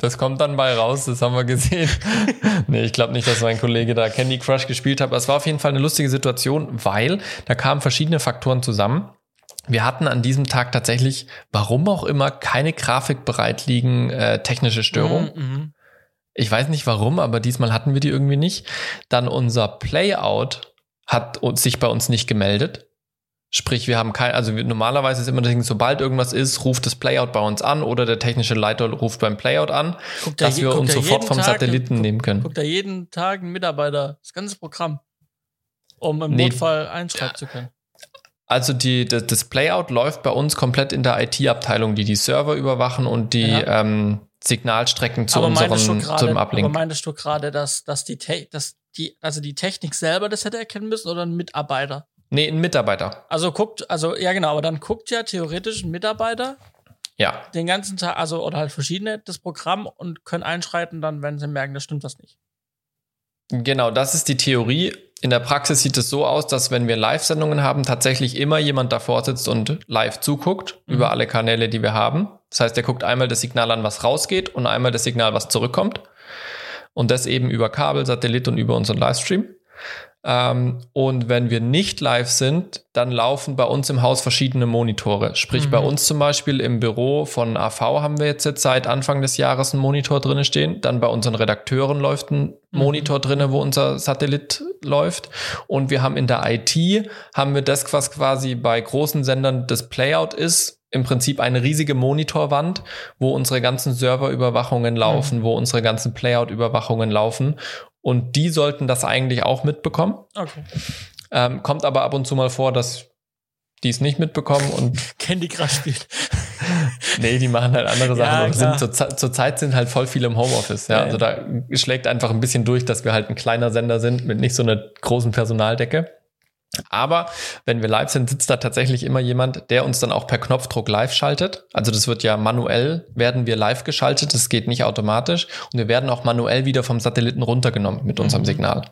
Das kommt dann bei raus, das haben wir gesehen. nee, ich glaube nicht, dass mein Kollege da Candy Crush gespielt hat, aber es war auf jeden Fall eine lustige Situation, weil da kamen verschiedene Faktoren zusammen. Wir hatten an diesem Tag tatsächlich, warum auch immer, keine Grafik bereit liegen, äh, technische Störung. Mhm, mhm. Ich weiß nicht warum, aber diesmal hatten wir die irgendwie nicht. Dann unser Playout hat sich bei uns nicht gemeldet. Sprich, wir haben kein, also wir, normalerweise ist immer das Ding, sobald irgendwas ist, ruft das Playout bei uns an oder der technische Leiter ruft beim Playout an, guckt dass wir uns sofort vom Tag, Satelliten guck, nehmen können.
Guckt da jeden Tag ein Mitarbeiter das ganze Programm, um im nee, Notfall einschreiben zu können.
Also die, das, das Playout läuft bei uns komplett in der IT-Abteilung, die die Server überwachen und die ja. ähm, Signalstrecken zu aber unserem grade, zum Ablink.
Aber meintest du gerade, dass, dass die, dass die, also die Technik selber das hätte erkennen müssen oder ein Mitarbeiter?
Nee, ein Mitarbeiter.
Also guckt, also ja genau, aber dann guckt ja theoretisch ein Mitarbeiter
ja.
den ganzen Tag, also oder halt verschiedene das Programm und können einschreiten dann, wenn sie merken, das stimmt was nicht.
Genau, das ist die Theorie. In der Praxis sieht es so aus, dass wenn wir Live-Sendungen haben, tatsächlich immer jemand davor sitzt und live zuguckt mhm. über alle Kanäle, die wir haben. Das heißt, er guckt einmal das Signal an, was rausgeht und einmal das Signal, was zurückkommt. Und das eben über Kabel, Satellit und über unseren Livestream. Ähm, und wenn wir nicht live sind, dann laufen bei uns im Haus verschiedene Monitore. Sprich, mhm. bei uns zum Beispiel im Büro von AV haben wir jetzt seit Anfang des Jahres einen Monitor drinne stehen. Dann bei unseren Redakteuren läuft ein mhm. Monitor drinne, wo unser Satellit läuft. Und wir haben in der IT, haben wir das, was quasi bei großen Sendern das Playout ist, im Prinzip eine riesige Monitorwand, wo unsere ganzen Serverüberwachungen laufen, mhm. wo unsere ganzen Playout-Überwachungen laufen. Und die sollten das eigentlich auch mitbekommen.
Okay.
Ähm, kommt aber ab und zu mal vor, dass die es nicht mitbekommen und
Candy Crush spielt.
nee, die machen halt andere Sachen. Ja, sind zur, zur, Zeit sind halt voll viele im Homeoffice. Ja? ja, also da schlägt einfach ein bisschen durch, dass wir halt ein kleiner Sender sind mit nicht so einer großen Personaldecke. Aber wenn wir live sind, sitzt da tatsächlich immer jemand, der uns dann auch per Knopfdruck live schaltet. Also das wird ja manuell, werden wir live geschaltet, das geht nicht automatisch. Und wir werden auch manuell wieder vom Satelliten runtergenommen mit unserem mhm. Signal.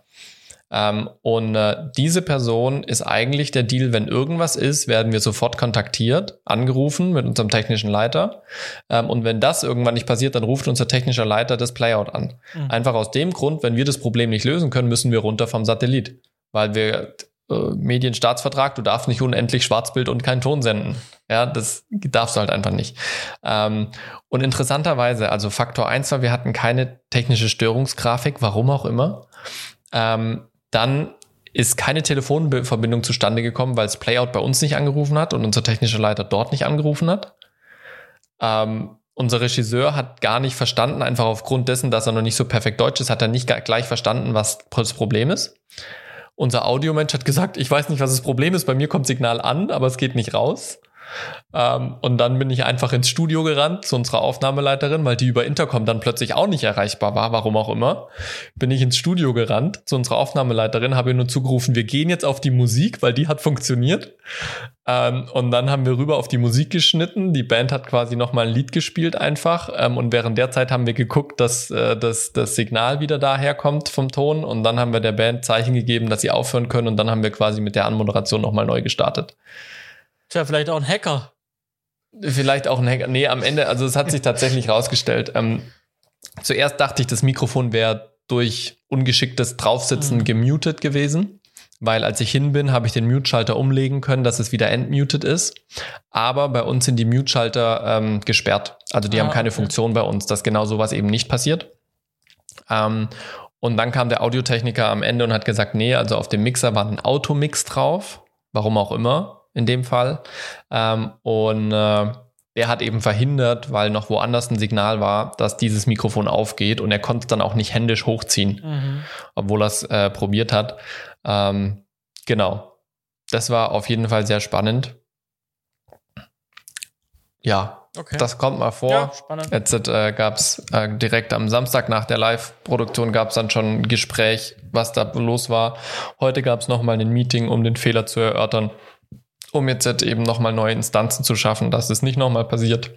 Ähm, und äh, diese Person ist eigentlich der Deal, wenn irgendwas ist, werden wir sofort kontaktiert, angerufen mit unserem technischen Leiter. Ähm, und wenn das irgendwann nicht passiert, dann ruft unser technischer Leiter das Playout an. Mhm. Einfach aus dem Grund, wenn wir das Problem nicht lösen können, müssen wir runter vom Satellit. Weil wir äh, Medienstaatsvertrag, du darfst nicht unendlich Schwarzbild und keinen Ton senden. Ja, das darfst du halt einfach nicht. Ähm, und interessanterweise, also Faktor 1 war, wir hatten keine technische Störungsgrafik, warum auch immer. Ähm, dann ist keine Telefonverbindung zustande gekommen, weil es Playout bei uns nicht angerufen hat und unser technischer Leiter dort nicht angerufen hat. Ähm, unser Regisseur hat gar nicht verstanden, einfach aufgrund dessen, dass er noch nicht so perfekt Deutsch ist, hat er nicht gleich verstanden, was das Problem ist. Unser Audiomensch hat gesagt, ich weiß nicht, was das Problem ist. Bei mir kommt Signal an, aber es geht nicht raus. Ähm, und dann bin ich einfach ins Studio gerannt zu unserer Aufnahmeleiterin, weil die über Intercom dann plötzlich auch nicht erreichbar war, warum auch immer. Bin ich ins Studio gerannt zu unserer Aufnahmeleiterin, habe ihr nur zugerufen, wir gehen jetzt auf die Musik, weil die hat funktioniert. Ähm, und dann haben wir rüber auf die Musik geschnitten. Die Band hat quasi nochmal ein Lied gespielt einfach. Ähm, und während der Zeit haben wir geguckt, dass, äh, dass das Signal wieder daherkommt vom Ton. Und dann haben wir der Band Zeichen gegeben, dass sie aufhören können. Und dann haben wir quasi mit der Anmoderation nochmal neu gestartet.
Tja, vielleicht auch ein Hacker.
Vielleicht auch ein Hacker. Nee, am Ende, also es hat sich tatsächlich rausgestellt. Ähm, zuerst dachte ich, das Mikrofon wäre durch ungeschicktes Draufsitzen mhm. gemutet gewesen, weil als ich hin bin, habe ich den Mute-Schalter umlegen können, dass es wieder entmuted ist. Aber bei uns sind die Mute-Schalter ähm, gesperrt. Also die ah, haben keine okay. Funktion bei uns, dass genau sowas eben nicht passiert. Ähm, und dann kam der Audiotechniker am Ende und hat gesagt, nee, also auf dem Mixer war ein Automix drauf, warum auch immer in dem Fall. Ähm, und äh, er hat eben verhindert, weil noch woanders ein Signal war, dass dieses Mikrofon aufgeht und er konnte es dann auch nicht händisch hochziehen, mhm. obwohl er es äh, probiert hat. Ähm, genau. Das war auf jeden Fall sehr spannend. Ja,
Okay.
Das kommt mal vor.
ja, spannend.
Jetzt äh, gab es äh, direkt am Samstag nach der Live-Produktion gab es dann schon ein Gespräch, was da los war. Heute gab es nochmal ein Meeting, um den Fehler zu erörtern, um jetzt halt eben nochmal neue Instanzen zu schaffen, dass es nicht nochmal passiert.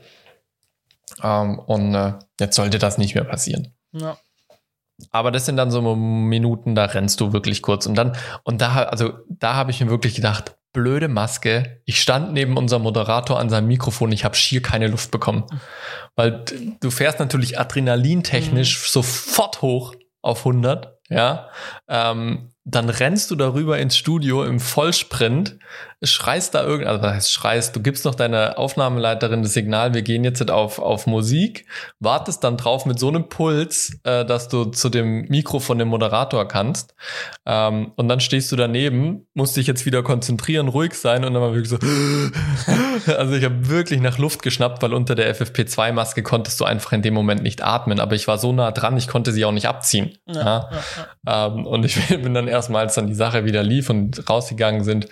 Ähm, und äh, jetzt sollte das nicht mehr passieren.
Ja.
Aber das sind dann so Minuten, da rennst du wirklich kurz. Und dann, und da, also da habe ich mir wirklich gedacht, blöde Maske. Ich stand neben unserem Moderator an seinem Mikrofon, ich habe schier keine Luft bekommen. Weil du fährst natürlich adrenalintechnisch mhm. sofort hoch auf 100, ja. Ähm, dann rennst du darüber ins Studio im Vollsprint, schreist da irgend, also was heißt schreist, du gibst noch deiner Aufnahmeleiterin das Signal, wir gehen jetzt auf, auf Musik, wartest dann drauf mit so einem Puls, äh, dass du zu dem Mikro von dem Moderator kannst. Ähm, und dann stehst du daneben, musst dich jetzt wieder konzentrieren, ruhig sein und dann war wirklich so. also ich habe wirklich nach Luft geschnappt, weil unter der FFP2-Maske konntest du einfach in dem Moment nicht atmen. Aber ich war so nah dran, ich konnte sie auch nicht abziehen. Ja, ja. Ja, ähm, und ich bin dann erstmal, als dann die Sache wieder lief und rausgegangen sind,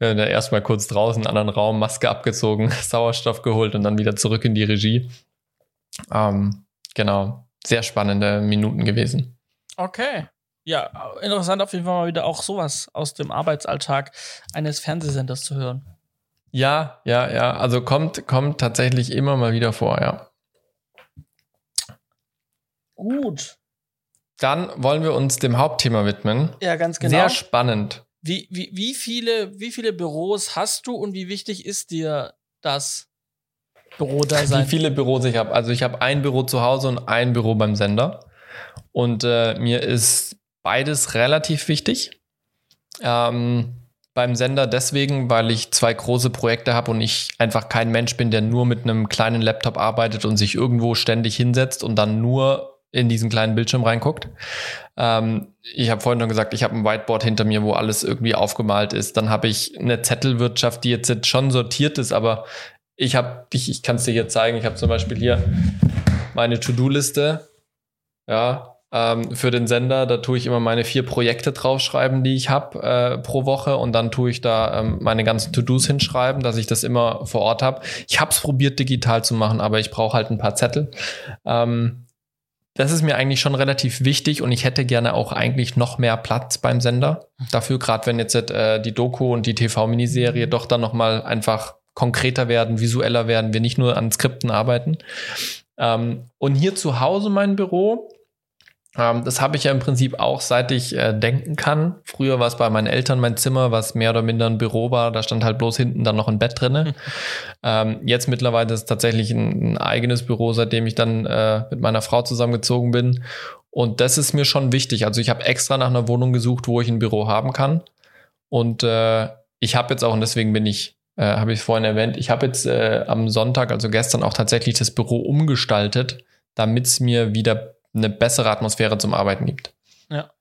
äh, erstmal kurz draußen, anderen Raum, Maske abgezogen, Sauerstoff geholt und dann wieder zurück in die Regie. Ähm, genau, sehr spannende Minuten gewesen.
Okay. Ja, interessant auf jeden Fall mal wieder auch sowas aus dem Arbeitsalltag eines Fernsehsenders zu hören.
Ja, ja, ja. Also kommt, kommt tatsächlich immer mal wieder vor, ja.
Gut.
Dann wollen wir uns dem Hauptthema widmen.
Ja, ganz genau.
Sehr spannend.
Wie, wie, wie, viele, wie viele Büros hast du und wie wichtig ist dir das Büro da sein?
Wie viele Büros ich habe. Also ich habe ein Büro zu Hause und ein Büro beim Sender. Und äh, mir ist beides relativ wichtig. Ähm, beim Sender deswegen, weil ich zwei große Projekte habe und ich einfach kein Mensch bin, der nur mit einem kleinen Laptop arbeitet und sich irgendwo ständig hinsetzt und dann nur in diesen kleinen Bildschirm reinguckt. Ähm, ich habe vorhin schon gesagt, ich habe ein Whiteboard hinter mir, wo alles irgendwie aufgemalt ist. Dann habe ich eine Zettelwirtschaft, die jetzt schon sortiert ist, aber ich habe, ich, ich kann es dir hier zeigen, ich habe zum Beispiel hier meine To-Do-Liste. Ja, ähm, für den Sender, da tue ich immer meine vier Projekte draufschreiben, die ich habe äh, pro Woche und dann tue ich da ähm, meine ganzen To-Dos hinschreiben, dass ich das immer vor Ort habe. Ich habe es probiert digital zu machen, aber ich brauche halt ein paar Zettel. Ähm, das ist mir eigentlich schon relativ wichtig und ich hätte gerne auch eigentlich noch mehr Platz beim Sender. Dafür, gerade wenn jetzt äh, die Doku und die TV-Miniserie doch dann nochmal einfach konkreter werden, visueller werden, wir nicht nur an Skripten arbeiten. Ähm, und hier zu Hause mein Büro, das habe ich ja im Prinzip auch, seit ich äh, denken kann. Früher war es bei meinen Eltern mein Zimmer, was mehr oder minder ein Büro war. Da stand halt bloß hinten dann noch ein Bett drinne. ähm, jetzt mittlerweile ist es tatsächlich ein, ein, eigenes Büro, seitdem ich dann äh, mit meiner Frau zusammengezogen bin. Und das ist mir schon wichtig. Also ich habe extra nach einer Wohnung gesucht, wo ich ein Büro haben kann. Und äh, ich habe jetzt auch, und deswegen bin ich, äh, habe ich vorhin erwähnt, ich habe jetzt äh, am Sonntag, also gestern auch tatsächlich das Büro umgestaltet, damit es mir wieder eine bessere Atmosphäre zum Arbeiten gibt.
Ja.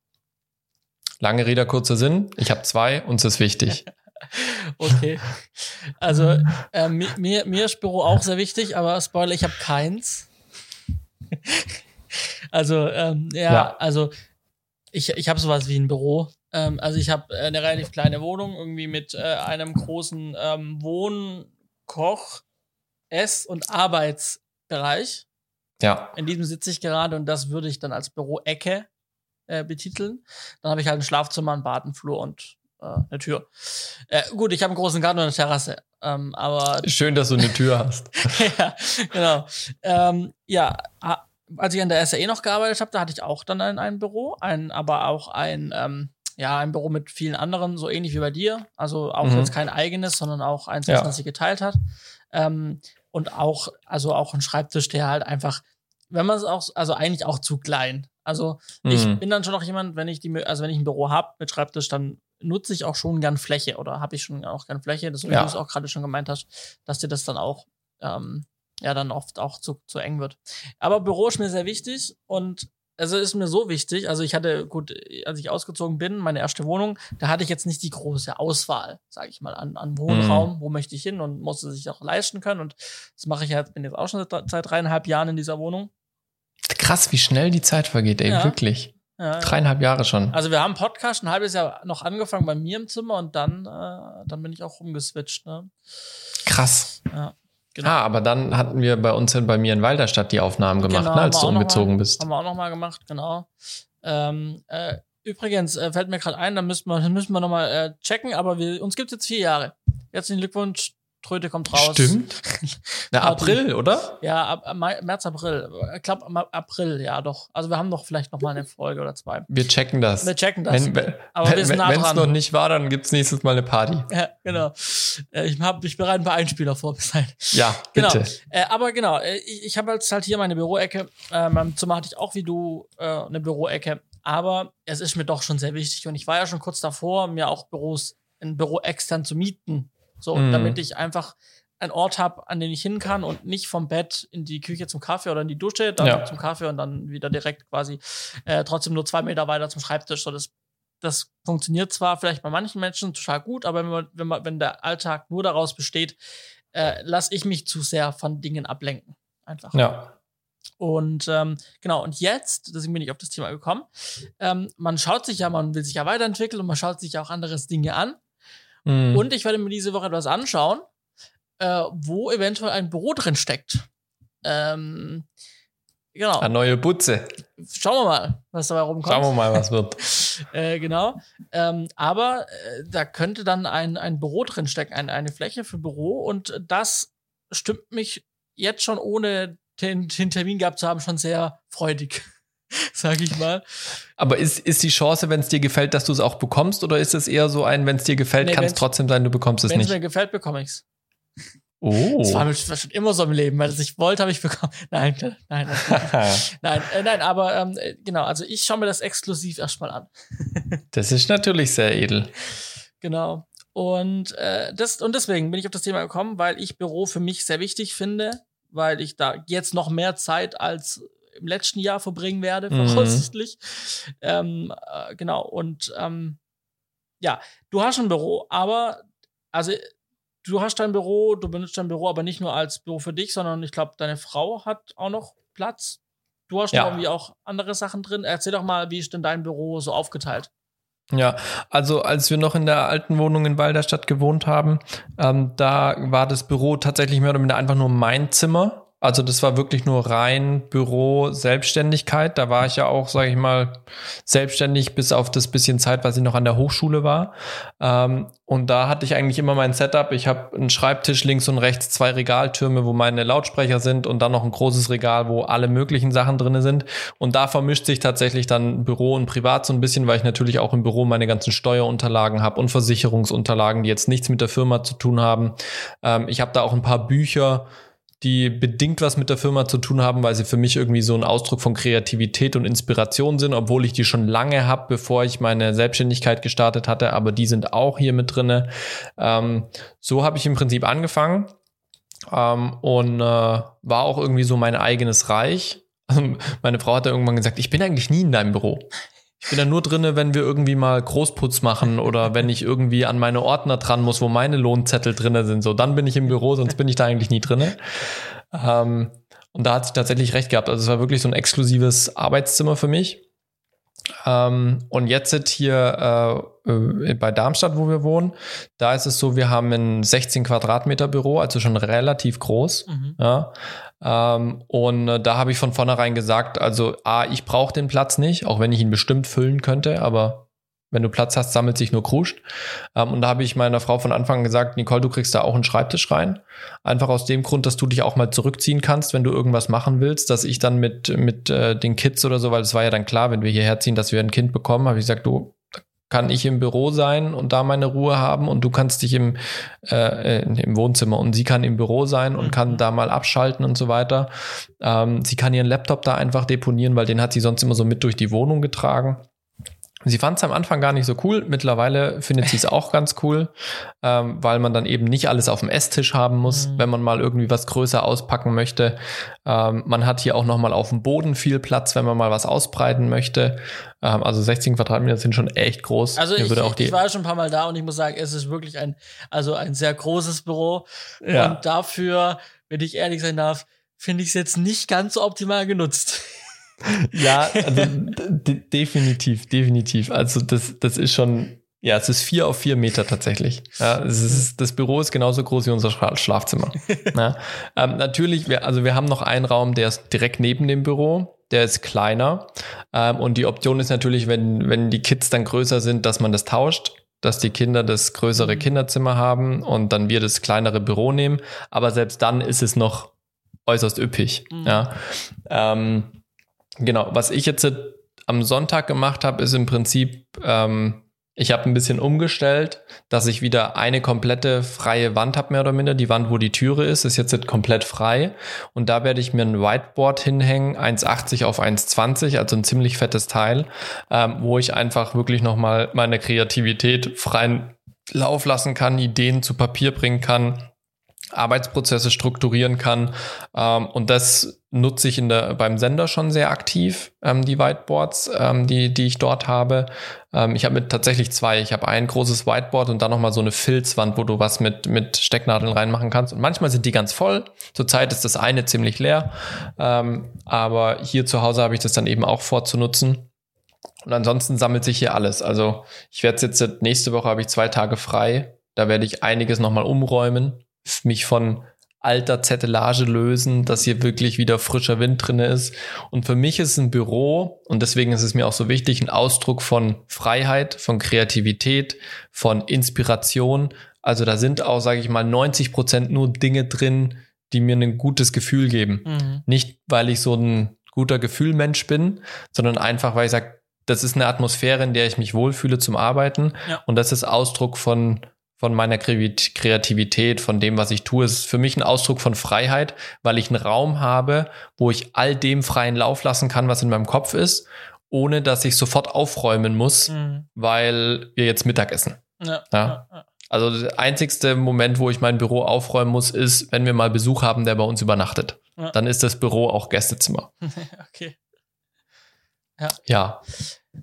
Lange Rede, kurzer Sinn. Ich habe zwei, uns ist wichtig.
okay. Also äh, mir, mir ist Büro auch sehr wichtig, aber Spoiler, ich habe keins. also, ähm, ja, ja, also ich, ich habe sowas wie ein Büro. Ähm, also ich habe eine relativ kleine Wohnung, irgendwie mit äh, einem großen ähm, Wohn-, Koch-, Ess- und Arbeitsbereich.
Ja.
In diesem sitze ich gerade und das würde ich dann als Büroecke äh, betiteln. Dann habe ich halt ein Schlafzimmer, einen Badenflur und äh, eine Tür. Äh, gut, ich habe einen großen Garten und eine Terrasse. Ähm, aber
Schön, dass du eine Tür hast.
ja, genau. Ähm, ja, als ich an der SAE noch gearbeitet habe, da hatte ich auch dann ein, ein Büro, ein, aber auch ein, ähm, ja, ein Büro mit vielen anderen, so ähnlich wie bei dir. Also auch mhm. jetzt kein eigenes, sondern auch eins, was ja. sie geteilt hat. Ähm, und auch, also auch ein Schreibtisch, der halt einfach, wenn man es auch, also eigentlich auch zu klein. Also ich mhm. bin dann schon noch jemand, wenn ich die, also wenn ich ein Büro habe mit Schreibtisch, dann nutze ich auch schon gern Fläche oder habe ich schon auch gern Fläche, das, wie ja. du es auch gerade schon gemeint hast, dass dir das dann auch ähm, ja dann oft auch zu, zu eng wird. Aber Büro ist mir sehr wichtig und also ist mir so wichtig. Also ich hatte, gut, als ich ausgezogen bin, meine erste Wohnung, da hatte ich jetzt nicht die große Auswahl, sage ich mal, an, an Wohnraum, mhm. wo möchte ich hin und musste sich auch leisten können. Und das mache ich jetzt, bin jetzt auch schon seit, seit dreieinhalb Jahren in dieser Wohnung.
Krass, wie schnell die Zeit vergeht, ey, ja. wirklich. Ja, Dreieinhalb Jahre schon.
Also wir haben Podcast ein halbes Jahr noch angefangen bei mir im Zimmer und dann, äh, dann bin ich auch rumgeswitcht. Ne?
Krass.
Ja.
Genau. Ah, aber dann hatten wir bei uns bei mir in Walderstadt die Aufnahmen gemacht,
genau,
ne, als du umgezogen
mal,
bist.
Haben wir auch nochmal gemacht, genau. Ähm, äh, übrigens, äh, fällt mir gerade ein, da müssen wir, müssen wir nochmal äh, checken, aber wir, uns gibt's jetzt vier Jahre. Herzlichen Glückwunsch, Tröte kommt raus.
Stimmt. Na, April, oder?
Ja, ab, ab März, April. Ich glaube, April, ja, doch. Also wir haben doch vielleicht noch mal eine Folge oder zwei.
Wir checken das.
Wir checken das.
Wenn, wenn, Aber wir sind nah Wenn es noch nicht war, dann gibt's nächstes Mal eine Party.
Ja, genau. Äh, ich, hab, ich bereite ein paar Einspieler vor bis dahin.
Ja, bitte.
Genau. Äh, aber genau, äh, ich, ich habe jetzt halt hier meine Büroecke. Ähm, Zimmer hatte ich auch wie du äh, eine Büroecke. Aber es ist mir doch schon sehr wichtig. Und ich war ja schon kurz davor, mir auch Büros, ein Büro extern zu mieten. So, mm. damit ich einfach einen Ort habe, an den ich hin kann und nicht vom Bett in die Küche zum Kaffee oder in die Dusche, dann ja. zum Kaffee und dann wieder direkt quasi äh, trotzdem nur zwei Meter weiter zum Schreibtisch. So, das, das funktioniert zwar vielleicht bei manchen Menschen total gut, aber wenn, man, wenn, man, wenn der Alltag nur daraus besteht, äh, lasse ich mich zu sehr von Dingen ablenken. Einfach.
Ja.
Und ähm, genau, und jetzt, deswegen bin ich auf das Thema gekommen, ähm, man schaut sich ja, man will sich ja weiterentwickeln und man schaut sich ja auch andere Dinge an. Mhm. Und ich werde mir diese Woche etwas anschauen, äh, wo eventuell ein Büro drin steckt. Ähm, genau.
Eine neue Butze.
Schauen wir mal, was dabei rumkommt.
Schauen wir mal, was wird.
äh, genau. Ähm, aber äh, da könnte dann ein, ein Büro drin stecken, ein, eine Fläche für Büro. Und das stimmt mich jetzt schon, ohne den, den Termin gehabt zu haben, schon sehr freudig. Sag ich mal.
Aber ist, ist die Chance, wenn es dir gefällt, dass du es auch bekommst, oder ist es eher so ein, wenn es dir gefällt, nee, kann es trotzdem sein, du bekommst es nicht? Wenn es
mir gefällt, bekomme ich es.
Oh.
Das war, das war schon immer so im Leben, weil es ich wollte, habe ich bekommen. Nein, nein, nein, äh, nein, aber ähm, genau, also ich schaue mir das exklusiv erstmal an.
das ist natürlich sehr edel.
Genau. Und, äh, das, und deswegen bin ich auf das Thema gekommen, weil ich Büro für mich sehr wichtig finde, weil ich da jetzt noch mehr Zeit als im letzten Jahr verbringen werde, mhm. voraussichtlich. Ähm, äh, genau, und ähm, ja, du hast ein Büro, aber also du hast dein Büro, du benutzt dein Büro aber nicht nur als Büro für dich, sondern ich glaube, deine Frau hat auch noch Platz. Du hast ja. irgendwie auch andere Sachen drin. Erzähl doch mal, wie ist denn dein Büro so aufgeteilt?
Ja, also als wir noch in der alten Wohnung in Walderstadt gewohnt haben, ähm, da war das Büro tatsächlich mehr oder minder einfach nur mein Zimmer. Also das war wirklich nur rein Büro, Selbstständigkeit. Da war ich ja auch, sage ich mal, selbstständig bis auf das bisschen Zeit, was ich noch an der Hochschule war. Ähm, und da hatte ich eigentlich immer mein Setup. Ich habe einen Schreibtisch links und rechts, zwei Regaltürme, wo meine Lautsprecher sind und dann noch ein großes Regal, wo alle möglichen Sachen drinne sind. Und da vermischt sich tatsächlich dann Büro und Privat so ein bisschen, weil ich natürlich auch im Büro meine ganzen Steuerunterlagen habe und Versicherungsunterlagen, die jetzt nichts mit der Firma zu tun haben. Ähm, ich habe da auch ein paar Bücher die bedingt was mit der Firma zu tun haben, weil sie für mich irgendwie so ein Ausdruck von Kreativität und Inspiration sind, obwohl ich die schon lange habe, bevor ich meine Selbstständigkeit gestartet hatte, aber die sind auch hier mit drinne. Ähm, so habe ich im Prinzip angefangen ähm, und äh, war auch irgendwie so mein eigenes Reich. meine Frau hat da irgendwann gesagt, ich bin eigentlich nie in deinem Büro. Ich bin da nur drinne, wenn wir irgendwie mal Großputz machen oder wenn ich irgendwie an meine Ordner dran muss, wo meine Lohnzettel drinne sind. So, dann bin ich im Büro, sonst bin ich da eigentlich nie drinne. Ähm, und da hat sie tatsächlich recht gehabt. Also es war wirklich so ein exklusives Arbeitszimmer für mich. Ähm, und jetzt hier äh, äh, bei Darmstadt, wo wir wohnen, da ist es so, wir haben ein 16 Quadratmeter Büro, also schon relativ groß. Mhm. Ja. Ähm, und äh, da habe ich von vornherein gesagt, also A, ich brauche den Platz nicht, auch wenn ich ihn bestimmt füllen könnte, aber wenn du Platz hast, sammelt sich nur Kruscht. Ähm, und da habe ich meiner Frau von Anfang an gesagt, Nicole, du kriegst da auch einen Schreibtisch rein. Einfach aus dem Grund, dass du dich auch mal zurückziehen kannst, wenn du irgendwas machen willst, dass ich dann mit, mit äh, den Kids oder so, weil es war ja dann klar, wenn wir hierher ziehen, dass wir ein Kind bekommen, habe ich gesagt, du, kann ich im Büro sein und da meine Ruhe haben und du kannst dich im, äh, im Wohnzimmer und sie kann im Büro sein und mhm. kann da mal abschalten und so weiter. Ähm, sie kann ihren Laptop da einfach deponieren, weil den hat sie sonst immer so mit durch die Wohnung getragen. Sie fand es am Anfang gar nicht so cool. Mittlerweile findet sie es auch ganz cool, ähm, weil man dann eben nicht alles auf dem Esstisch haben muss, mhm. wenn man mal irgendwie was größer auspacken möchte. Ähm, man hat hier auch noch mal auf dem Boden viel Platz, wenn man mal was ausbreiten möchte. Ähm, also 16 Quadratmeter sind schon echt groß.
Also ich, ich, war schon ein paar Mal da und ich muss sagen, es ist wirklich ein, also ein sehr großes Büro. Ja. Und dafür, wenn ich ehrlich sein darf, finde ich es jetzt nicht ganz so optimal genutzt
ja, also definitiv, definitiv. Also das, das ist schon, Ja, es ist vier auf vier Meter tatsächlich. Ja, es ist, das Büro ist genauso groß wie unser Schlafzimmer. ja. ähm, natürlich, wir, also wir haben noch einen Raum, der ist direkt neben dem Büro. Der ist kleiner. Ähm, und die Option ist natürlich, wenn, wenn die Kids dann größer sind, dass man das tauscht dass die Kinder das größere mhm. Kinderzimmer haben und dann wir das kleinere Büro nehmen. Aber selbst dann ist es noch äußerst üppig. Mhm. Ja. Ähm, genau, was ich jetzt am Sonntag gemacht habe, ist im Prinzip ähm, ich habe ein bisschen umgestellt, dass ich wieder eine komplette freie Wand habe, mehr oder minder. Die Wand, wo die Türe ist, ist jetzt komplett frei. Und da werde ich mir ein Whiteboard hinhängen, 1,80 auf 1,20, also ein ziemlich fettes Teil, ähm, wo ich einfach wirklich nochmal meine Kreativität freien Lauf lassen kann, Ideen zu Papier bringen kann Arbeitsprozesse strukturieren kann. Ähm, und das nutze ich in der, beim Sender schon sehr aktiv, ähm, die Whiteboards, ähm, die, die ich dort habe. Ähm, ich habe mit tatsächlich zwei. Ich habe ein großes Whiteboard und dann nochmal so eine Filzwand, wo du was mit, mit Stecknadeln reinmachen kannst. Und manchmal sind die ganz voll. Zurzeit ist das eine ziemlich leer. Ähm, aber hier zu Hause habe ich das dann eben auch vorzunutzen. Und ansonsten sammelt sich hier alles. Also ich werde jetzt nächste Woche habe ich zwei Tage frei. Da werde ich einiges nochmal umräumen mich von alter Zettelage lösen, dass hier wirklich wieder frischer Wind drin ist. Und für mich ist ein Büro, und deswegen ist es mir auch so wichtig, ein Ausdruck von Freiheit, von Kreativität, von Inspiration. Also da sind auch, sage ich mal, 90 Prozent nur Dinge drin, die mir ein gutes Gefühl geben. Mhm. Nicht, weil ich so ein guter Gefühlmensch bin, sondern einfach, weil ich sage, das ist eine Atmosphäre, in der ich mich wohlfühle zum Arbeiten. Ja. Und das ist Ausdruck von von meiner Kreativität, von dem, was ich tue. Es ist für mich ein Ausdruck von Freiheit, weil ich einen Raum habe, wo ich all dem freien Lauf lassen kann, was in meinem Kopf ist, ohne dass ich sofort aufräumen muss, mhm. weil wir jetzt Mittag essen. Ja, ja. ja, Also der einzigste Moment, wo ich mein Büro aufräumen muss, ist, wenn wir mal Besuch haben, der bei uns übernachtet. Dann ist das Büro auch Gästezimmer.
okay.
Ja. ja.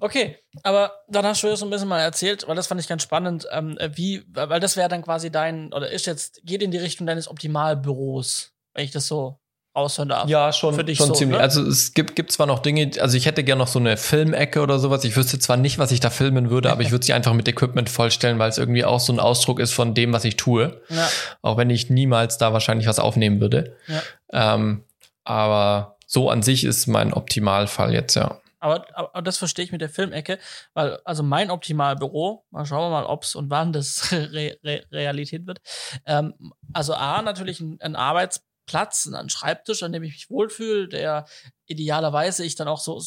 Okay, aber dann hast du ja so ein bisschen mal erzählt, weil das fand ich ganz spannend, ähm, wie, weil das wäre dann quasi dein, oder ist jetzt, geht in die Richtung deines Optimalbüros, wenn ich das so raushören darf.
Ja, schon, schon so, ziemlich. Ne? Also es gibt, gibt zwar noch Dinge, also ich hätte gerne noch so eine Filmecke oder sowas. Ich wüsste zwar nicht, was ich da filmen würde, aber ich würde sie einfach mit Equipment vollstellen, weil es irgendwie auch so ein Ausdruck ist von dem, was ich tue. Ja. Auch wenn ich niemals da wahrscheinlich was aufnehmen würde. Ja. Ähm, aber so an sich ist mein Optimalfall jetzt, ja.
Aber, aber das verstehe ich mit der Filmecke, weil also mein Optimalbüro, mal schauen wir mal, ob es und wann das Re Re Realität wird. Ähm, also A, natürlich ein, ein Arbeitsplatz, ein Schreibtisch, an dem ich mich wohlfühle, der idealerweise ich dann auch so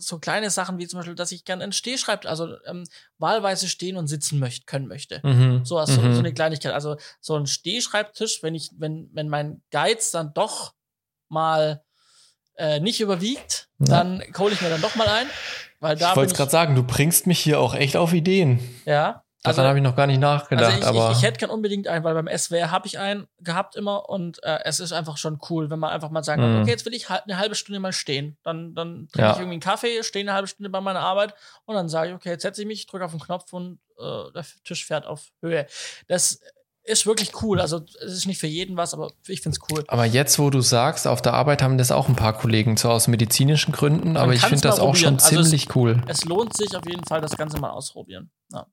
so kleine Sachen wie zum Beispiel, dass ich gerne einen Stehschreibt, also ähm, wahlweise stehen und sitzen möchte, können möchte. Mhm. So, also, mhm. so eine Kleinigkeit. Also so ein Stehschreibtisch, wenn ich, wenn, wenn mein Geiz dann doch mal äh, nicht überwiegt, ja. dann hole ich mir dann doch mal ein. Weil da
ich wollte gerade sagen, du bringst mich hier auch echt auf Ideen.
Ja.
Also, Daran habe ich noch gar nicht nachgedacht. Also
ich,
aber
ich, ich hätte gern unbedingt einen, weil beim SWR habe ich einen gehabt immer und äh, es ist einfach schon cool, wenn man einfach mal sagt, mm. okay, jetzt will ich halt eine halbe Stunde mal stehen. Dann, dann trinke ja. ich irgendwie einen Kaffee, stehe eine halbe Stunde bei meiner Arbeit und dann sage ich, okay, jetzt setze ich mich, drücke auf den Knopf und äh, der Tisch fährt auf Höhe. Das ist wirklich cool. Also es ist nicht für jeden was, aber ich finde es cool.
Aber jetzt, wo du sagst, auf der Arbeit haben das auch ein paar Kollegen, zwar aus medizinischen Gründen, Man aber ich finde das auch schon also ziemlich
es,
cool.
Es lohnt sich auf jeden Fall, das Ganze mal ausprobieren. Ja.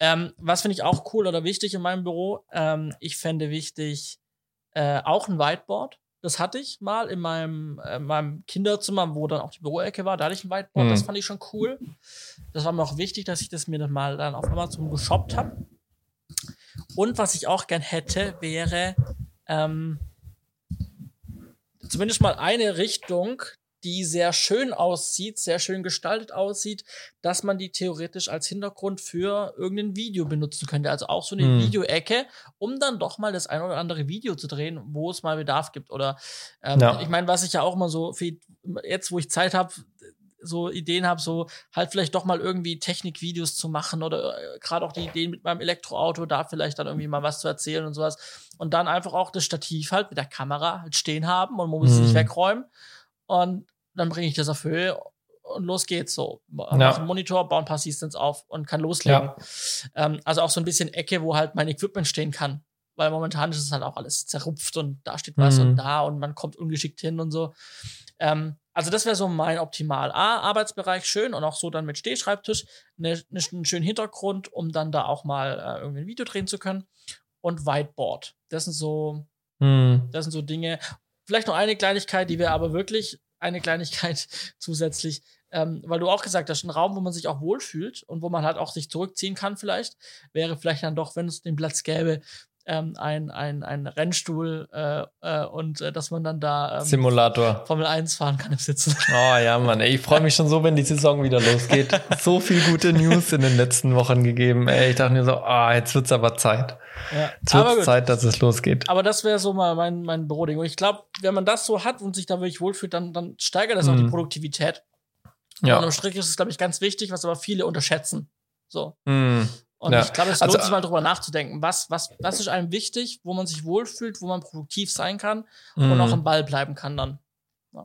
Ähm, was finde ich auch cool oder wichtig in meinem Büro? Ähm, ich fände wichtig äh, auch ein Whiteboard. Das hatte ich mal in meinem, äh, meinem Kinderzimmer, wo dann auch die Büroecke war. Da hatte ich ein Whiteboard. Mhm. Das fand ich schon cool. Das war mir auch wichtig, dass ich das mir dann mal dann auf Amazon geshoppt habe. Und was ich auch gern hätte, wäre ähm, zumindest mal eine Richtung, die sehr schön aussieht, sehr schön gestaltet aussieht, dass man die theoretisch als Hintergrund für irgendein Video benutzen könnte. Also auch so eine hm. Videoecke, um dann doch mal das ein oder andere Video zu drehen, wo es mal Bedarf gibt. Oder ähm, ja. ich meine, was ich ja auch mal so, jetzt wo ich Zeit habe, so Ideen habe, so halt vielleicht doch mal irgendwie Technikvideos zu machen oder äh, gerade auch die Ideen mit meinem Elektroauto, da vielleicht dann irgendwie mal was zu erzählen und sowas. Und dann einfach auch das Stativ halt mit der Kamera halt stehen haben und man muss es nicht mhm. wegräumen. Und dann bringe ich das auf Höhe und los geht's so. Ja. einen Monitor, baue ein paar Systems auf und kann loslegen. Ja. Ähm, also auch so ein bisschen Ecke, wo halt mein Equipment stehen kann. Weil momentan ist es halt auch alles zerrupft und da steht was mhm. und da und man kommt ungeschickt hin und so. Ähm, also das wäre so mein Optimal. A, Arbeitsbereich schön und auch so dann mit Stehschreibtisch, ne, ne, einen schönen Hintergrund, um dann da auch mal äh, irgendwie ein Video drehen zu können. Und Whiteboard. Das sind so,
Hm.
das sind so Dinge. Vielleicht noch eine Kleinigkeit, die wir aber wirklich, eine Kleinigkeit zusätzlich, ähm, weil du auch gesagt hast, ein Raum, wo man sich auch wohlfühlt und wo man halt auch sich zurückziehen kann vielleicht, wäre vielleicht dann doch, wenn es den Platz gäbe, ähm, ein, ein, ein Rennstuhl äh, äh, und äh, dass man dann da ähm,
Simulator.
Formel 1 fahren kann im Sitzen.
Oh ja, Mann, ey, ich freue mich schon so, wenn die Saison wieder losgeht. So viel gute News in den letzten Wochen gegeben. Ey, ich dachte mir so, ah, jetzt wird's aber Zeit.
Ja.
Jetzt wird's. Zeit, dass es losgeht.
Aber das wäre so mal mein, mein Büroding. Und ich glaube, wenn man das so hat und sich da wirklich wohlfühlt, dann, dann steigert das auch die
Mhm.
Produktivität. Und
Ja.
am Strich ist es, glaube ich, ganz wichtig, was aber viele unterschätzen. So.
Hm.
Und
Ja.
ich glaube, es
Also-
lohnt sich mal drüber nachzudenken. Was, was, was ist einem wichtig, wo man sich wohlfühlt, wo man produktiv sein kann und
Hm.
auch am Ball bleiben kann dann.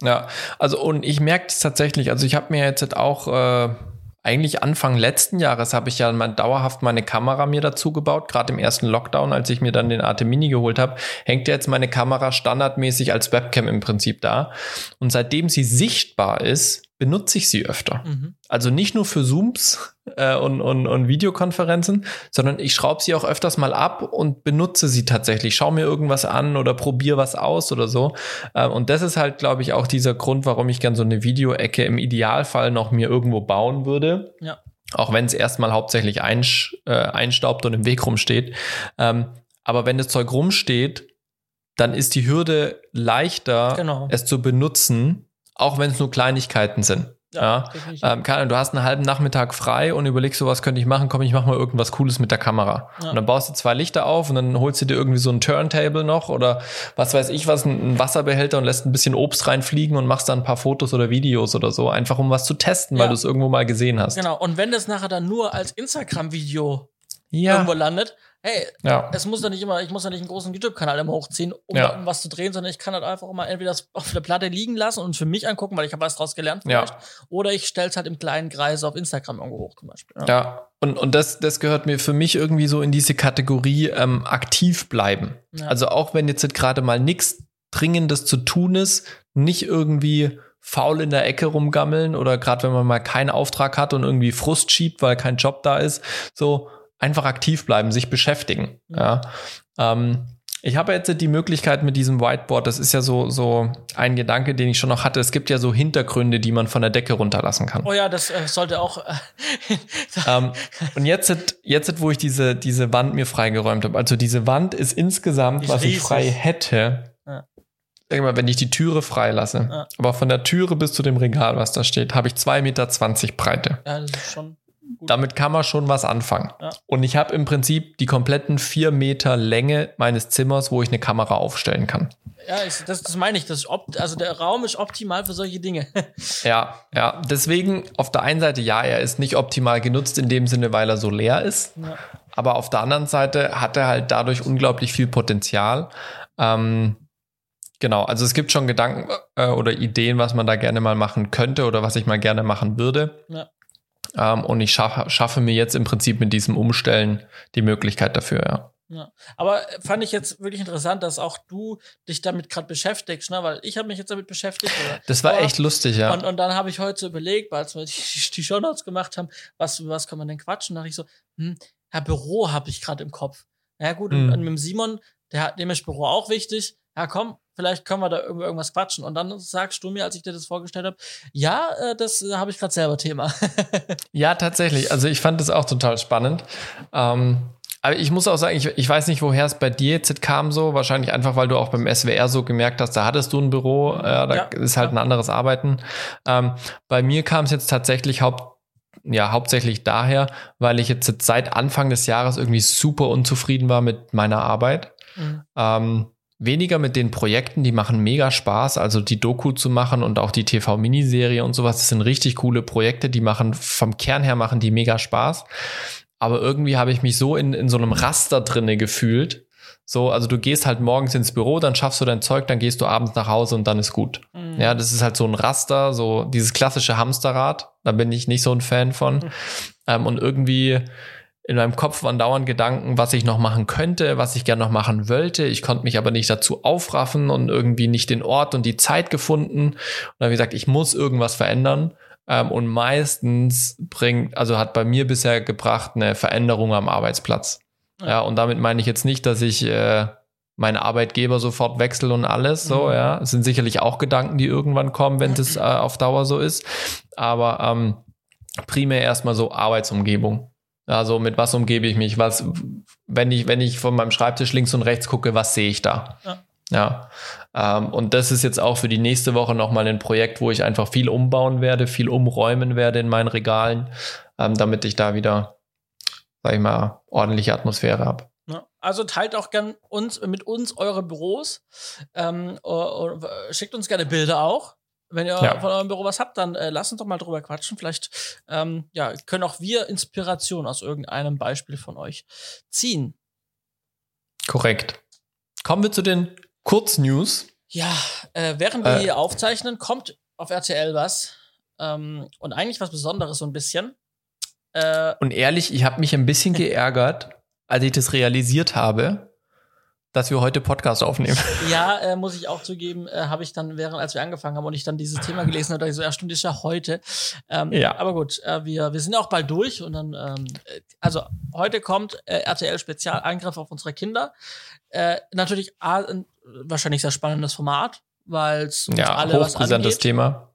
Ja, also und ich merke es tatsächlich, also ich habe mir jetzt auch äh, eigentlich Anfang letzten Jahres habe ich ja mal dauerhaft meine Kamera mir dazu gebaut, gerade im ersten Lockdown, als ich mir dann den AT Mini geholt habe, hängt ja jetzt meine Kamera standardmäßig als Webcam im Prinzip da. Und seitdem sie sichtbar ist, benutze ich sie öfter.
Mhm.
Also nicht nur für Zooms äh, und, und, und Videokonferenzen, sondern ich schraube sie auch öfters mal ab und benutze sie tatsächlich. Schau mir irgendwas an oder probiere was aus oder so. Äh, und das ist halt, glaube ich, auch dieser Grund, warum ich gern so eine Videoecke im Idealfall noch mir irgendwo bauen würde.
Ja.
Auch wenn es erstmal hauptsächlich einsch, äh, einstaubt und im Weg rumsteht. Ähm, aber wenn das Zeug rumsteht, dann ist die Hürde leichter,
Genau.
es zu benutzen, auch wenn es nur Kleinigkeiten sind. Ja,
definitiv.
ähm, keine du hast einen halben Nachmittag frei und überlegst so, was könnte ich machen? Komm, ich mach mal irgendwas Cooles mit der Kamera.
Ja.
Und dann baust du zwei Lichter auf und dann holst du dir irgendwie so ein Turntable noch oder was weiß ich was, einen Wasserbehälter und lässt ein bisschen Obst reinfliegen und machst dann ein paar Fotos oder Videos oder so, einfach um was zu testen, weil
Ja.
du es irgendwo mal gesehen hast.
Genau. Und wenn das nachher dann nur als Instagram-Video
Ja,
irgendwo landet, hey,
ja,
es muss ja nicht immer, ich muss ja nicht einen großen YouTube-Kanal immer hochziehen, um,
Ja.
um was zu drehen, sondern ich kann halt einfach mal entweder das auf der Platte liegen lassen und für mich angucken, weil ich habe was draus gelernt
Ja.
vielleicht. Oder ich stelle es halt im kleinen Kreis auf Instagram irgendwo hoch zum Beispiel.
ja. Und, und das, das gehört mir für mich irgendwie so in diese Kategorie ähm, aktiv bleiben.
Ja.
Also auch wenn jetzt gerade mal nichts Dringendes zu tun ist, nicht irgendwie faul in der Ecke rumgammeln oder gerade wenn man mal keinen Auftrag hat und irgendwie Frust schiebt, weil kein Job da ist, so einfach aktiv bleiben, sich beschäftigen. Ja. Ähm, ich habe jetzt die Möglichkeit mit diesem Whiteboard, das ist ja so, so ein Gedanke, den ich schon noch hatte. Es gibt ja so Hintergründe, die man von der Decke runterlassen kann.
Oh ja, das äh, sollte auch. Äh,
Ähm, und jetzt, jetzt, wo ich diese, diese Wand mir freigeräumt habe, also diese Wand ist insgesamt,
ist
was ich
riesig.
frei hätte,
Ja.
irgendwann, wenn ich die Türe freilasse,
Ja.
aber von der Türe bis zu dem Regal, was da steht, habe ich 2,20 Meter Breite.
ja, das ist schon gut.
Damit kann man schon was anfangen.
Ja.
Und ich habe im Prinzip die kompletten vier Meter Länge meines Zimmers, wo ich eine Kamera aufstellen kann.
Ja, ich, das, das meine ich. Das also der Raum ist optimal für solche Dinge.
Ja, ja. Deswegen auf der einen Seite, ja, er ist nicht optimal genutzt in dem Sinne, weil er so leer ist.
ja.
Aber auf der anderen Seite hat er halt dadurch unglaublich viel Potenzial. Ähm, genau, also es gibt schon Gedanken äh, oder Ideen, was man da gerne mal machen könnte oder was ich mal gerne machen würde.
Ja.
Ähm, und ich schaffe, schaffe mir jetzt im Prinzip mit diesem Umstellen die Möglichkeit dafür, ja.
Ja. Aber fand ich jetzt wirklich interessant, dass auch du dich damit gerade beschäftigst, ne? Weil ich habe mich jetzt damit beschäftigt. Oder?
Das war echt lustig, ja.
Und, und dann habe ich heute so überlegt, als wir die, die Shownotes gemacht haben, was, über was kann man denn quatschen? Da dachte ich so, hm, ja, Büro habe ich gerade im Kopf. Ja, gut,
Hm.
und, und mit dem Simon, der, hat- dem ist Büro auch wichtig. Ja, komm, vielleicht können wir da über irgendwas quatschen. Und dann sagst du mir, als ich dir das vorgestellt habe, ja, äh, das äh, habe ich gerade selber Thema.
Ja, tatsächlich. Also ich fand das auch total spannend. Ähm, aber ich muss auch sagen, ich, ich weiß nicht, woher es bei dir jetzt kam so. Wahrscheinlich einfach, weil du auch beim SWR so gemerkt hast, da hattest du ein Büro, äh, da
Ja,
ist halt
ja.
ein anderes Arbeiten. Ähm, bei mir kam es jetzt tatsächlich haupt, ja, hauptsächlich daher, weil ich jetzt seit Anfang des Jahres irgendwie super unzufrieden war mit meiner Arbeit.
Mhm.
Ähm, weniger mit den Projekten, die machen mega Spaß, also die Doku zu machen und auch die TV-Miniserie und sowas, das sind richtig coole Projekte, die machen vom Kern her machen die mega Spaß. Aber irgendwie habe ich mich so in, in so einem Raster drinne gefühlt. So, also du gehst halt morgens ins Büro, dann schaffst du dein Zeug, dann gehst du abends nach Hause und dann ist gut.
Mhm.
Ja, das ist halt so ein Raster, so dieses klassische Hamsterrad. Da bin ich nicht so ein Fan von.
Mhm.
Ähm, und irgendwie in meinem Kopf waren dauernd Gedanken, was ich noch machen könnte, was ich gerne noch machen wollte. Ich konnte mich aber nicht dazu aufraffen und irgendwie nicht den Ort und die Zeit gefunden. Und dann habe ich gesagt, ich muss irgendwas verändern. Ähm, und meistens bringt, also hat bei mir bisher gebracht eine Veränderung am Arbeitsplatz. Ja, und damit meine ich jetzt nicht, dass ich äh, meine Arbeitgeber sofort wechsle und alles. So, mhm. ja. Es sind sicherlich auch Gedanken, die irgendwann kommen, wenn das äh, auf Dauer so ist. Aber ähm, primär erstmal so Arbeitsumgebung. Also mit was umgebe ich mich? Was, wenn ich, wenn ich von meinem Schreibtisch links und rechts gucke, was sehe ich da? Ja. ja. Ähm, und das ist jetzt auch für die nächste Woche nochmal ein Projekt, wo ich einfach viel umbauen werde, viel umräumen werde in meinen Regalen, ähm, damit ich da wieder, sag ich mal, ordentliche Atmosphäre habe.
Ja, also teilt auch gern uns mit uns eure Büros. Ähm, schickt uns gerne Bilder auch. Wenn ihr ja. von eurem Büro was habt, dann äh, lasst uns doch mal drüber quatschen. Vielleicht ähm, ja, können auch wir Inspiration aus irgendeinem Beispiel von euch ziehen.
Korrekt. Kommen wir zu den Kurznews.
Ja, äh, während wir äh, hier aufzeichnen, kommt auf RTL was. Ähm, und eigentlich was Besonderes so ein bisschen.
Äh, und ehrlich, ich habe mich ein bisschen geärgert, als ich das realisiert habe, dass wir heute Podcast aufnehmen.
Ja, äh, muss ich auch zugeben, äh, habe ich dann, während als wir angefangen haben und ich dann dieses Thema gelesen habe, dachte ich so, ja, stimmt, ist ja heute. Ähm, ja. Aber gut, äh, wir, wir sind ja auch bald durch und dann, ähm, also heute kommt äh, RTL Spezial Eingriff auf unsere Kinder. Äh, natürlich ein wahrscheinlich sehr spannendes Format, weil es
ja, alle was angeht. Thema.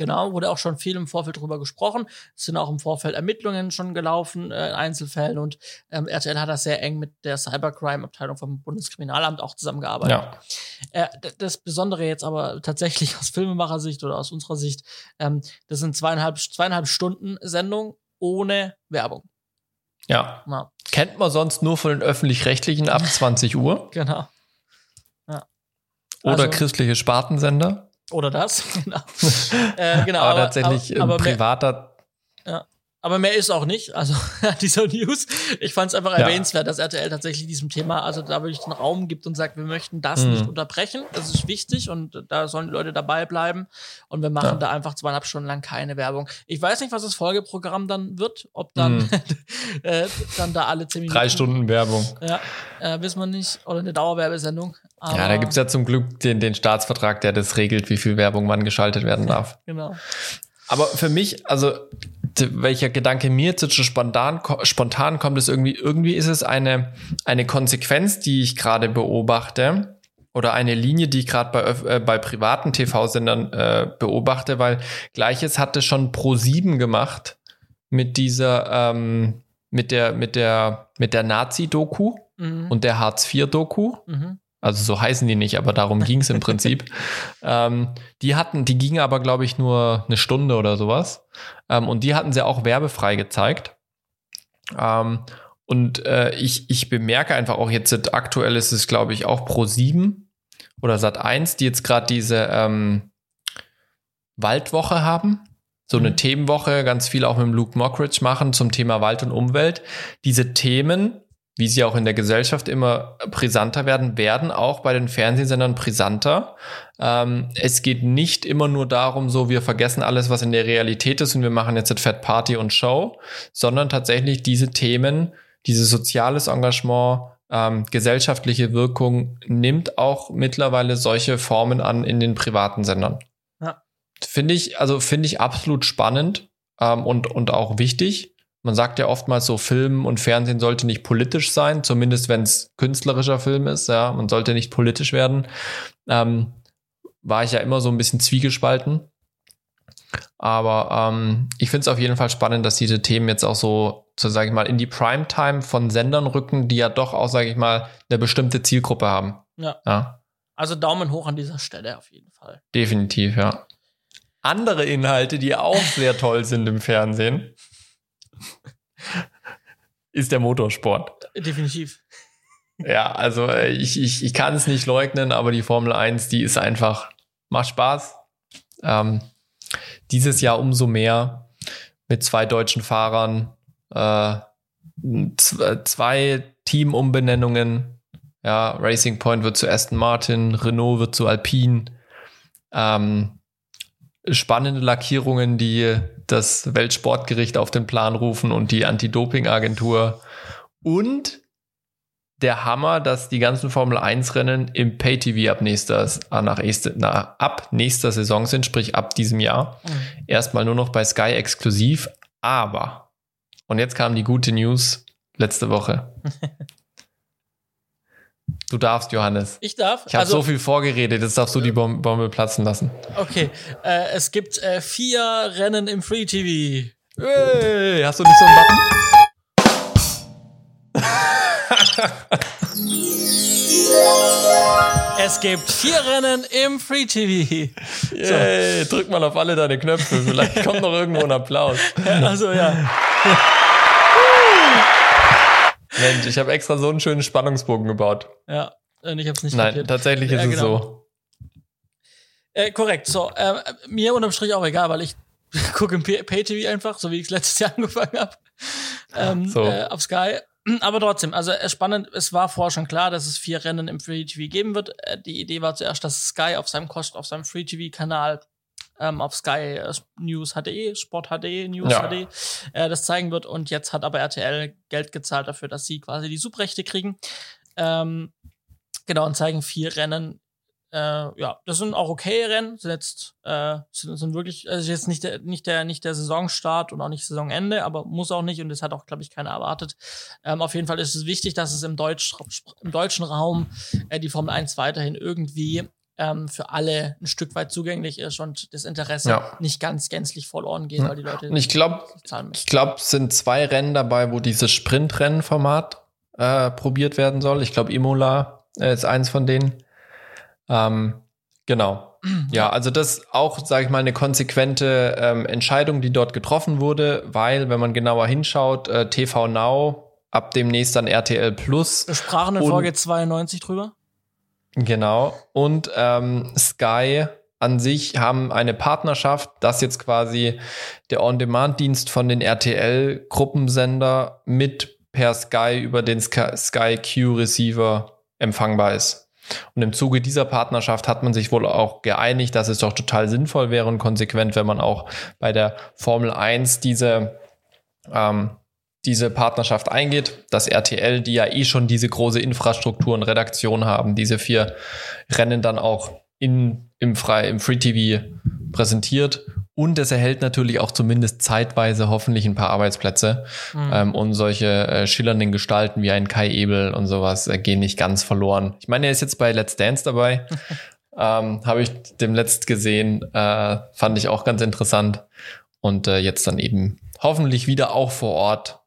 Genau, wurde auch schon viel im Vorfeld drüber gesprochen. Es sind auch im Vorfeld Ermittlungen schon gelaufen äh, in Einzelfällen und ähm, RTL hat das sehr eng mit der Cybercrime-Abteilung vom Bundeskriminalamt auch zusammengearbeitet. Ja. Äh, das Besondere jetzt aber tatsächlich aus Filmemacher-Sicht oder aus unserer Sicht, ähm, das sind zweieinhalb, zweieinhalb Stunden Sendung ohne Werbung.
Ja. ja. Kennt man sonst nur von den öffentlich-rechtlichen ab 20 Uhr.
Genau.
Ja. Oder also, christliche Spartensender.
Oder das, genau.
äh, genau aber, aber tatsächlich aber, aber privater.
Ja. Aber mehr ist auch nicht, also dieser News. Ich fand es einfach ja. erwähnenswert, dass RTL tatsächlich diesem Thema, also da wirklich den Raum gibt und sagt, wir möchten das mhm. nicht unterbrechen. Das ist wichtig und da sollen die Leute dabei bleiben. Und wir machen ja. da einfach zweieinhalb Stunden lang keine Werbung. Ich weiß nicht, was das Folgeprogramm dann wird, ob dann, mhm. äh, dann da alle zehn Minuten.
Drei Stunden Werbung.
Ja, äh, wissen wir nicht. Oder eine Dauerwerbesendung.
Aber ja, da gibt's ja zum Glück den, den Staatsvertrag, der das regelt, wie viel Werbung wann geschaltet werden darf.
genau.
Aber für mich, also welcher Gedanke mir jetzt schon spontan, spontan kommt, ist irgendwie, irgendwie ist es eine, eine Konsequenz, die ich gerade beobachte oder eine Linie, die ich gerade bei, äh, bei privaten TV-Sendern äh, beobachte, weil gleiches hatte schon Pro7 gemacht mit dieser, ähm, mit der, mit der, mit der Nazi-Doku mhm. und der Hartz-IV-Doku. Mhm. Also so heißen die nicht, aber darum ging es im Prinzip. Ähm, die hatten, die gingen aber, glaube ich, nur eine Stunde oder sowas. Ähm, und die hatten sie auch werbefrei gezeigt. Ähm, und äh, ich, ich bemerke einfach auch jetzt, aktuell ist es, glaube ich, auch Pro 7 oder Sat 1, die jetzt gerade diese ähm, Waldwoche haben. So eine mhm. Themenwoche, ganz viel auch mit Luke Mockridge machen zum Thema Wald und Umwelt. Diese Themen wie sie auch in der Gesellschaft immer brisanter werden, werden auch bei den Fernsehsendern brisanter. Ähm, es geht nicht immer nur darum, so wir vergessen alles, was in der Realität ist und wir machen jetzt Fat Party und Show, sondern tatsächlich diese Themen, dieses soziales Engagement, ähm, gesellschaftliche Wirkung nimmt auch mittlerweile solche Formen an in den privaten Sendern. Ja. Finde ich, also finde ich absolut spannend ähm, und, und auch wichtig. Man sagt ja oftmals so, Film und Fernsehen sollte nicht politisch sein, zumindest wenn es künstlerischer Film ist, ja, man sollte nicht politisch werden. Ähm, war ich ja immer so ein bisschen zwiegespalten. Aber ähm, ich finde es auf jeden Fall spannend, dass diese Themen jetzt auch so, so sage ich mal, in die Primetime von Sendern rücken, die ja doch auch, sage ich mal, eine bestimmte Zielgruppe haben.
Ja. ja. Also Daumen hoch an dieser Stelle auf jeden Fall.
Definitiv, ja. Andere Inhalte, die auch sehr toll sind im Fernsehen ist der Motorsport.
Definitiv.
Ja, also äh, ich, ich, ich kann es nicht leugnen, aber die Formel 1, die ist einfach, macht Spaß. Ähm, dieses Jahr umso mehr mit zwei deutschen Fahrern, äh, zwei Teamumbenennungen. Ja, Racing Point wird zu Aston Martin, Renault wird zu Alpine. Ähm, spannende Lackierungen, die das Weltsportgericht auf den Plan rufen und die Anti-Doping-Agentur. Und der Hammer, dass die ganzen Formel 1 Rennen im Pay-TV ab nächster, nach, nach, ab nächster Saison sind, sprich ab diesem Jahr. Mhm. Erstmal nur noch bei Sky exklusiv. Aber, und jetzt kam die gute News letzte Woche. Du darfst, Johannes.
Ich darf.
Ich habe also, so viel vorgeredet, jetzt darfst du die Bom Bombe platzen lassen.
Okay. Äh, es gibt äh, vier Rennen im Free TV.
Hey, hast du nicht so einen Button?
es gibt vier Rennen im Free TV.
Yay, so. drück mal auf alle deine Knöpfe, vielleicht kommt noch irgendwo ein Applaus.
Also ja.
Mensch, ich habe extra so einen schönen Spannungsbogen gebaut.
Ja, und ich habe es nicht
Nein, kapiert. tatsächlich ist ja, genau. es so.
Äh, korrekt, so. Äh, mir unterm Strich auch egal, weil ich gucke im Pay-TV einfach, so wie ich es letztes Jahr angefangen habe. Ähm, so. äh, auf Sky. Aber trotzdem, also äh, spannend, es war vorher schon klar, dass es vier Rennen im Free TV geben wird. Äh, die Idee war zuerst, dass Sky auf seinem Kost, auf seinem Free TV-Kanal ähm, auf Sky äh, News HD, Sport HD, News ja. HD äh, das zeigen wird. Und jetzt hat aber RTL Geld gezahlt dafür, dass sie quasi die Subrechte kriegen. Ähm, genau, und zeigen vier Rennen. Äh, ja, das sind auch okay Rennen. Sind jetzt äh, sind, sind wirklich, also jetzt nicht der, nicht der, nicht der Saisonstart und auch nicht Saisonende, aber muss auch nicht und das hat auch, glaube ich, keiner erwartet. Ähm, auf jeden Fall ist es wichtig, dass es im, Deutsch, im deutschen Raum äh, die Formel 1 weiterhin irgendwie ähm, für alle ein Stück weit zugänglich ist und das Interesse ja. nicht ganz gänzlich verloren geht, weil die Leute.
Und ich glaube, ich glaube, es sind zwei Rennen dabei, wo dieses Sprintrennen-Format äh, probiert werden soll. Ich glaube, Imola äh, ist eins von denen. Ähm, genau. Ja, also das auch, sage ich mal, eine konsequente ähm, Entscheidung, die dort getroffen wurde, weil, wenn man genauer hinschaut, äh, TV Now ab demnächst dann RTL Plus.
Wir sprachen in Folge 92 drüber.
Genau. Und ähm, Sky an sich haben eine Partnerschaft, dass jetzt quasi der On-Demand-Dienst von den RTL-Gruppensender mit per Sky über den Sky Q-Receiver empfangbar ist. Und im Zuge dieser Partnerschaft hat man sich wohl auch geeinigt, dass es doch total sinnvoll wäre und konsequent, wenn man auch bei der Formel 1 diese ähm, diese Partnerschaft eingeht, dass RTL, die ja eh schon diese große Infrastruktur und Redaktion haben, diese vier Rennen dann auch in, im, Frei, im Free TV präsentiert. Und es erhält natürlich auch zumindest zeitweise hoffentlich ein paar Arbeitsplätze. Mhm. Ähm, und solche äh, schillernden Gestalten wie ein Kai Ebel und sowas äh, gehen nicht ganz verloren. Ich meine, er ist jetzt bei Let's Dance dabei. ähm, Habe ich dem letzt gesehen. Äh, fand ich auch ganz interessant. Und äh, jetzt dann eben hoffentlich wieder auch vor Ort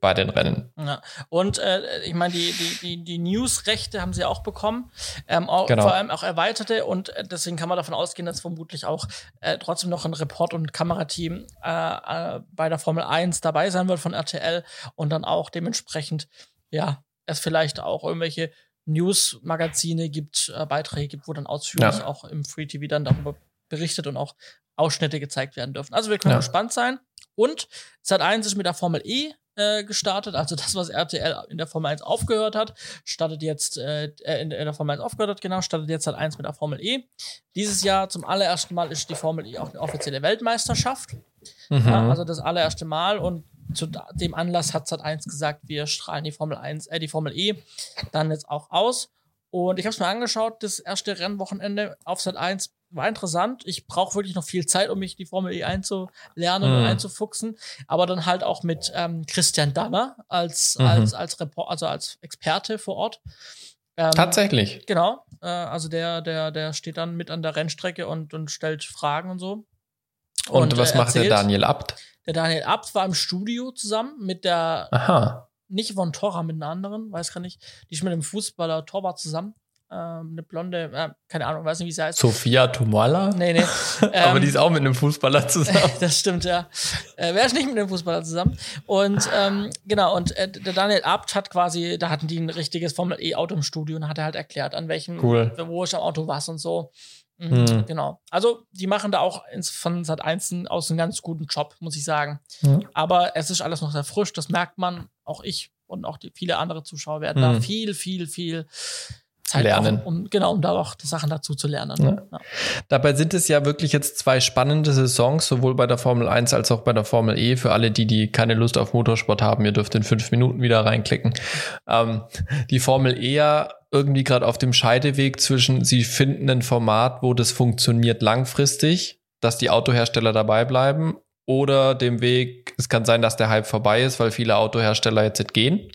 bei den Rennen.
Ja. Und äh, ich meine, die, die, die, die News-Rechte haben sie auch bekommen, ähm, auch, genau. vor allem auch erweiterte und äh, deswegen kann man davon ausgehen, dass vermutlich auch äh, trotzdem noch ein Report- und Kamerateam äh, äh, bei der Formel 1 dabei sein wird von RTL und dann auch dementsprechend, ja, es vielleicht auch irgendwelche News-Magazine gibt, äh, Beiträge gibt, wo dann ausführlich ja. auch im Free TV dann darüber berichtet und auch Ausschnitte gezeigt werden dürfen. Also wir können ja. gespannt sein. Und Sat1 ist mit der Formel E äh, gestartet. Also das, was RTL in der Formel 1 aufgehört hat, startet jetzt, äh, äh, in, der Formel 1 aufgehört hat, genau, startet jetzt halt eins mit der Formel E. Dieses Jahr zum allerersten Mal ist die Formel E auch eine offizielle Weltmeisterschaft. Mhm. Ja, also das allererste Mal und zu dem Anlass hat Sat 1 gesagt, wir strahlen die Formel 1, äh, die Formel E dann jetzt auch aus. Und ich habe es mir angeschaut, das erste Rennwochenende auf Sat 1 war interessant. Ich brauche wirklich noch viel Zeit, um mich die Formel E einzulernen mhm. und einzufuchsen. Aber dann halt auch mit ähm, Christian Danner als, mhm. als, als Report, also als Experte vor Ort.
Ähm, Tatsächlich.
Genau. Äh, also der, der, der steht dann mit an der Rennstrecke und, und stellt Fragen und so.
Und, und was äh, macht der Daniel Abt?
Der Daniel Abt war im Studio zusammen mit der
Aha.
nicht von Torra, mit einer anderen, weiß gar nicht. Die ist mit dem Fußballer Torwart zusammen ähm, eine blonde, äh, keine Ahnung, weiß nicht, wie sie heißt.
Sophia Tomala?
Nee, nee.
Aber die ist auch mit einem Fußballer zusammen.
das stimmt, ja. Äh, Wer ist nicht mit einem Fußballer zusammen? Und ähm, genau, und äh, der Daniel Abt hat quasi, da hatten die ein richtiges Formel E-Auto im Studio und hat er halt erklärt, an welchem,
cool.
wo ist am Auto was und so. Mhm, hm. Genau. Also, die machen da auch ins, von Sat 1 aus einen ganz guten Job, muss ich sagen. Mhm. Aber es ist alles noch sehr frisch, das merkt man. Auch ich und auch die, viele andere Zuschauer werden mhm. da viel, viel, viel Zeit
lernen.
Auch, um, genau, um da auch Sachen dazu zu lernen.
Ja. Ja. Dabei sind es ja wirklich jetzt zwei spannende Saisons, sowohl bei der Formel 1 als auch bei der Formel E. Für alle, die, die keine Lust auf Motorsport haben, ihr dürft in fünf Minuten wieder reinklicken. Ähm, die Formel E ja irgendwie gerade auf dem Scheideweg zwischen, sie finden ein Format, wo das funktioniert langfristig, dass die Autohersteller dabei bleiben, oder dem Weg, es kann sein, dass der Hype vorbei ist, weil viele Autohersteller jetzt gehen.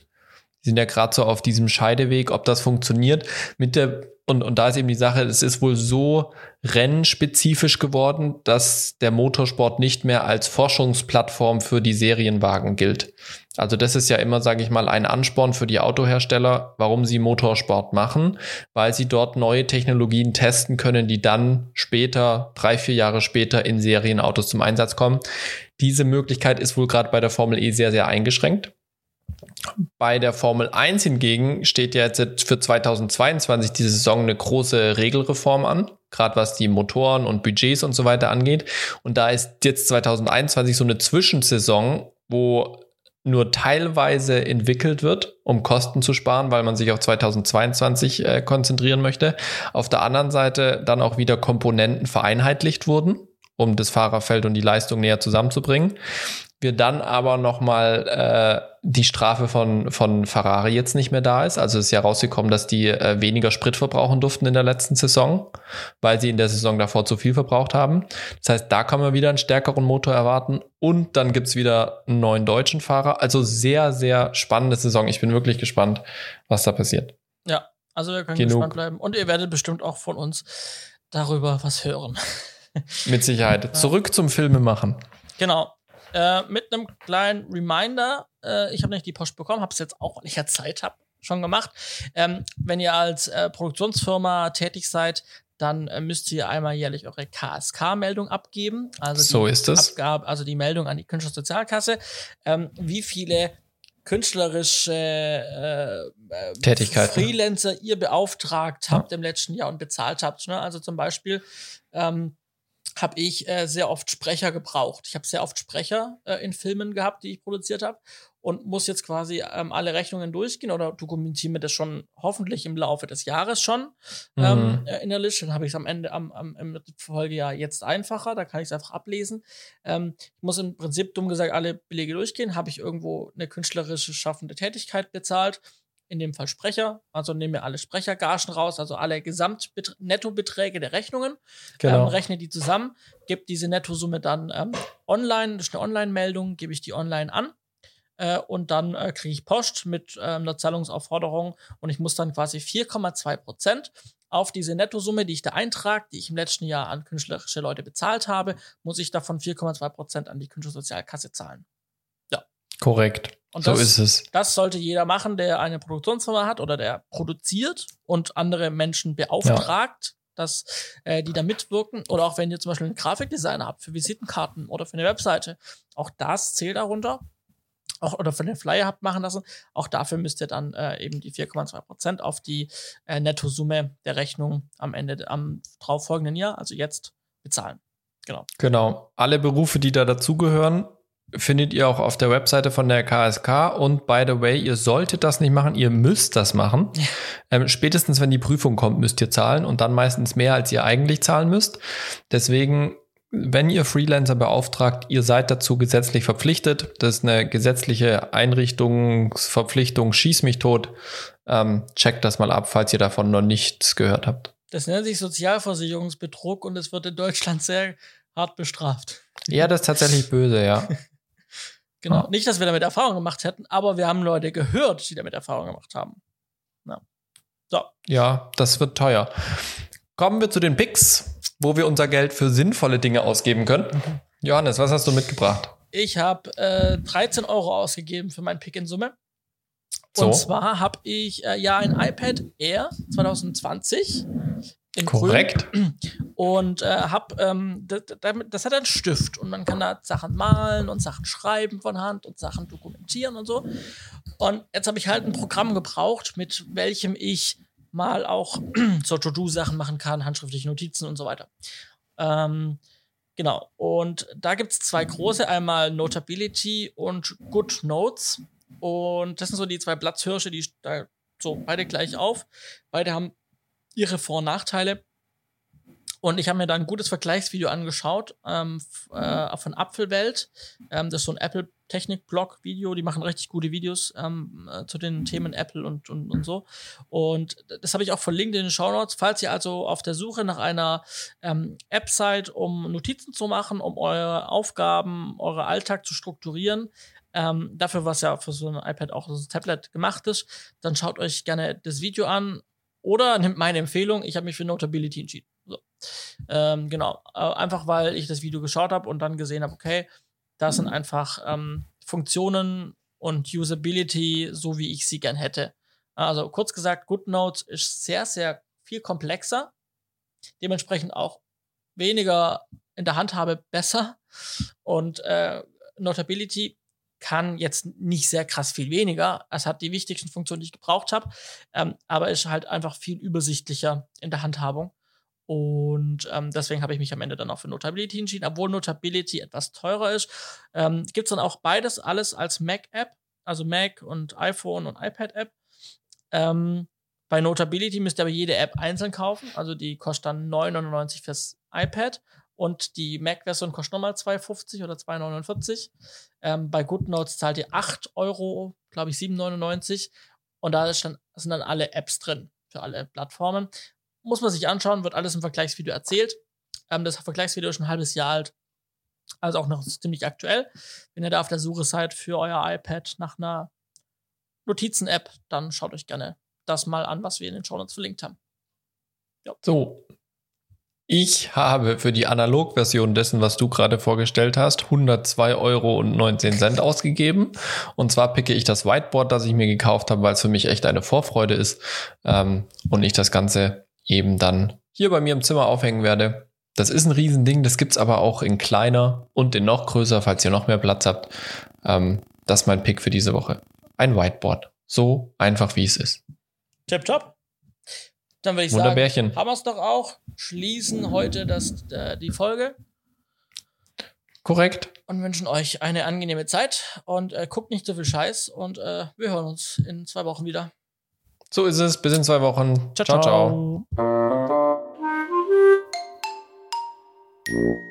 Die sind ja gerade so auf diesem Scheideweg, ob das funktioniert. Mit der, und, und da ist eben die Sache, es ist wohl so rennspezifisch geworden, dass der Motorsport nicht mehr als Forschungsplattform für die Serienwagen gilt. Also das ist ja immer, sage ich mal, ein Ansporn für die Autohersteller, warum sie Motorsport machen, weil sie dort neue Technologien testen können, die dann später, drei, vier Jahre später in Serienautos zum Einsatz kommen. Diese Möglichkeit ist wohl gerade bei der Formel E sehr, sehr eingeschränkt. Bei der Formel 1 hingegen steht ja jetzt für 2022 diese Saison eine große Regelreform an, gerade was die Motoren und Budgets und so weiter angeht. Und da ist jetzt 2021 so eine Zwischensaison, wo nur teilweise entwickelt wird, um Kosten zu sparen, weil man sich auf 2022 äh, konzentrieren möchte. Auf der anderen Seite dann auch wieder Komponenten vereinheitlicht wurden, um das Fahrerfeld und die Leistung näher zusammenzubringen wir dann aber nochmal äh, die Strafe von, von Ferrari jetzt nicht mehr da ist. Also ist ja rausgekommen, dass die äh, weniger Sprit verbrauchen durften in der letzten Saison, weil sie in der Saison davor zu viel verbraucht haben. Das heißt, da kann man wieder einen stärkeren Motor erwarten. Und dann gibt's wieder einen neuen deutschen Fahrer. Also sehr, sehr spannende Saison. Ich bin wirklich gespannt, was da passiert.
Ja, also wir können Genug. gespannt bleiben. Und ihr werdet bestimmt auch von uns darüber was hören.
Mit Sicherheit. Zurück zum Filme machen.
Genau. Äh, mit einem kleinen Reminder. Äh, ich habe nicht die Post bekommen, habe es jetzt auch, weil ich ja Zeit habe, schon gemacht. Ähm, wenn ihr als äh, Produktionsfirma tätig seid, dann äh, müsst ihr einmal jährlich eure KSK-Meldung abgeben. Also
so ist es.
Abgabe, also die Meldung an die Künstlersozialkasse. Ähm, wie viele künstlerische äh,
äh Tätigkeiten.
Freelancer ihr beauftragt habt ja. im letzten Jahr und bezahlt habt. Ne? Also zum Beispiel ähm, habe ich äh, sehr oft Sprecher gebraucht. Ich habe sehr oft Sprecher äh, in Filmen gehabt, die ich produziert habe und muss jetzt quasi ähm, alle Rechnungen durchgehen oder dokumentiere mir das schon hoffentlich im Laufe des Jahres schon ähm, mhm. äh, in der Liste. Dann habe ich es am Ende am, am im Folgejahr jetzt einfacher, da kann ich es einfach ablesen. Ähm, ich muss im Prinzip dumm gesagt alle Belege durchgehen. Habe ich irgendwo eine künstlerische schaffende Tätigkeit bezahlt? in dem Fall Sprecher, also nehmen wir alle Sprechergagen raus, also alle Gesamtnettobeträge der Rechnungen, genau. ähm, rechne die zusammen, gebe diese Nettosumme dann ähm, online, das ist eine Online-Meldung, gebe ich die online an äh, und dann äh, kriege ich Post mit äh, einer Zahlungsaufforderung und ich muss dann quasi 4,2 Prozent auf diese Nettosumme, die ich da eintrage, die ich im letzten Jahr an künstlerische Leute bezahlt habe, muss ich davon 4,2 Prozent an die Künstlersozialkasse zahlen. Ja.
Korrekt. Und so
das,
ist es.
Das sollte jeder machen, der eine Produktionsfirma hat oder der produziert und andere Menschen beauftragt, ja. dass äh, die da mitwirken. Oder auch wenn ihr zum Beispiel einen Grafikdesigner habt für Visitenkarten oder für eine Webseite. Auch das zählt darunter. Auch, oder für den Flyer habt machen lassen. Auch dafür müsst ihr dann äh, eben die 4,2 Prozent auf die äh, Nettosumme der Rechnung am Ende, am darauf folgenden Jahr, also jetzt, bezahlen. Genau.
Genau. Alle Berufe, die da dazugehören, findet ihr auch auf der Webseite von der KSK. Und by the way, ihr solltet das nicht machen, ihr müsst das machen. Ja. Ähm, spätestens, wenn die Prüfung kommt, müsst ihr zahlen und dann meistens mehr, als ihr eigentlich zahlen müsst. Deswegen, wenn ihr Freelancer beauftragt, ihr seid dazu gesetzlich verpflichtet. Das ist eine gesetzliche Einrichtungsverpflichtung. Schieß mich tot. Ähm, checkt das mal ab, falls ihr davon noch nichts gehört habt.
Das nennt sich Sozialversicherungsbetrug und es wird in Deutschland sehr hart bestraft.
Ja, das ist tatsächlich böse, ja.
Genau. Ja. Nicht, dass wir damit Erfahrung gemacht hätten, aber wir haben Leute gehört, die damit Erfahrung gemacht haben. Ja.
So. Ja, das wird teuer. Kommen wir zu den Picks, wo wir unser Geld für sinnvolle Dinge ausgeben können. Mhm. Johannes, was hast du mitgebracht?
Ich habe äh, 13 Euro ausgegeben für meinen Pick in Summe. Und so. zwar habe ich äh, ja ein iPad Air 2020
in Korrekt.
Grün. Und äh, hab, ähm, das, das, hat einen Stift und man kann da Sachen malen und Sachen schreiben von Hand und Sachen dokumentieren und so. Und jetzt habe ich halt ein Programm gebraucht, mit welchem ich mal auch so To-Do-Sachen machen kann, handschriftliche Notizen und so weiter. Ähm, genau. Und da gibt es zwei große, einmal Notability und Good Notes. Und das sind so die zwei Platzhirsche, die da so beide gleich auf. Beide haben ihre Vor- und Nachteile. Und ich habe mir da ein gutes Vergleichsvideo angeschaut ähm, äh, von Apfelwelt. Ähm, das ist so ein Apple-Technik-Blog-Video. Die machen richtig gute Videos ähm, äh, zu den Themen Apple und, und, und so. Und das habe ich auch verlinkt in den Show Notes. Falls ihr also auf der Suche nach einer ähm, App seid, um Notizen zu machen, um eure Aufgaben, euren Alltag zu strukturieren, ähm, dafür, was ja für so ein iPad auch so ein Tablet gemacht ist, dann schaut euch gerne das Video an oder nimmt meine Empfehlung. Ich habe mich für Notability entschieden. Ähm, genau. Einfach weil ich das Video geschaut habe und dann gesehen habe, okay, da sind einfach ähm, Funktionen und Usability, so wie ich sie gern hätte. Also kurz gesagt, GoodNotes ist sehr, sehr viel komplexer. Dementsprechend auch weniger in der Handhabe besser. Und äh, Notability kann jetzt nicht sehr krass viel weniger. Es hat die wichtigsten Funktionen, die ich gebraucht habe, ähm, aber ist halt einfach viel übersichtlicher in der Handhabung. Und ähm, deswegen habe ich mich am Ende dann auch für Notability entschieden. Obwohl Notability etwas teurer ist, ähm, gibt es dann auch beides, alles als Mac-App, also Mac und iPhone und iPad-App. Ähm, bei Notability müsst ihr aber jede App einzeln kaufen. Also die kostet dann 9,99 fürs iPad und die Mac-Version kostet nochmal 2,50 oder 2,49. Ähm, bei GoodNotes zahlt ihr 8 Euro, glaube ich, 7,99. Und da dann, sind dann alle Apps drin für alle Plattformen. Muss man sich anschauen, wird alles im Vergleichsvideo erzählt. Ähm, das Vergleichsvideo ist schon ein halbes Jahr alt. Also auch noch ziemlich aktuell. Wenn ihr da auf der Suche seid für euer iPad nach einer Notizen-App, dann schaut euch gerne das mal an, was wir in den Show Notes verlinkt haben.
Ja. So, ich habe für die Analogversion dessen, was du gerade vorgestellt hast, 102 Euro und 19 Cent ausgegeben. Und zwar picke ich das Whiteboard, das ich mir gekauft habe, weil es für mich echt eine Vorfreude ist ähm, und ich das Ganze eben dann hier bei mir im Zimmer aufhängen werde. Das ist ein Riesending, das gibt's aber auch in kleiner und in noch größer, falls ihr noch mehr Platz habt. Ähm, das ist mein Pick für diese Woche. Ein Whiteboard. So einfach wie es ist.
Tip top. Dann würde ich sagen, haben wir es doch auch. Schließen heute das, äh, die Folge.
Korrekt.
Und wünschen euch eine angenehme Zeit und äh, guckt nicht so viel Scheiß und äh, wir hören uns in zwei Wochen wieder.
So ist es. Bis in zwei Wochen.
ciao. ciao. ciao. ciao.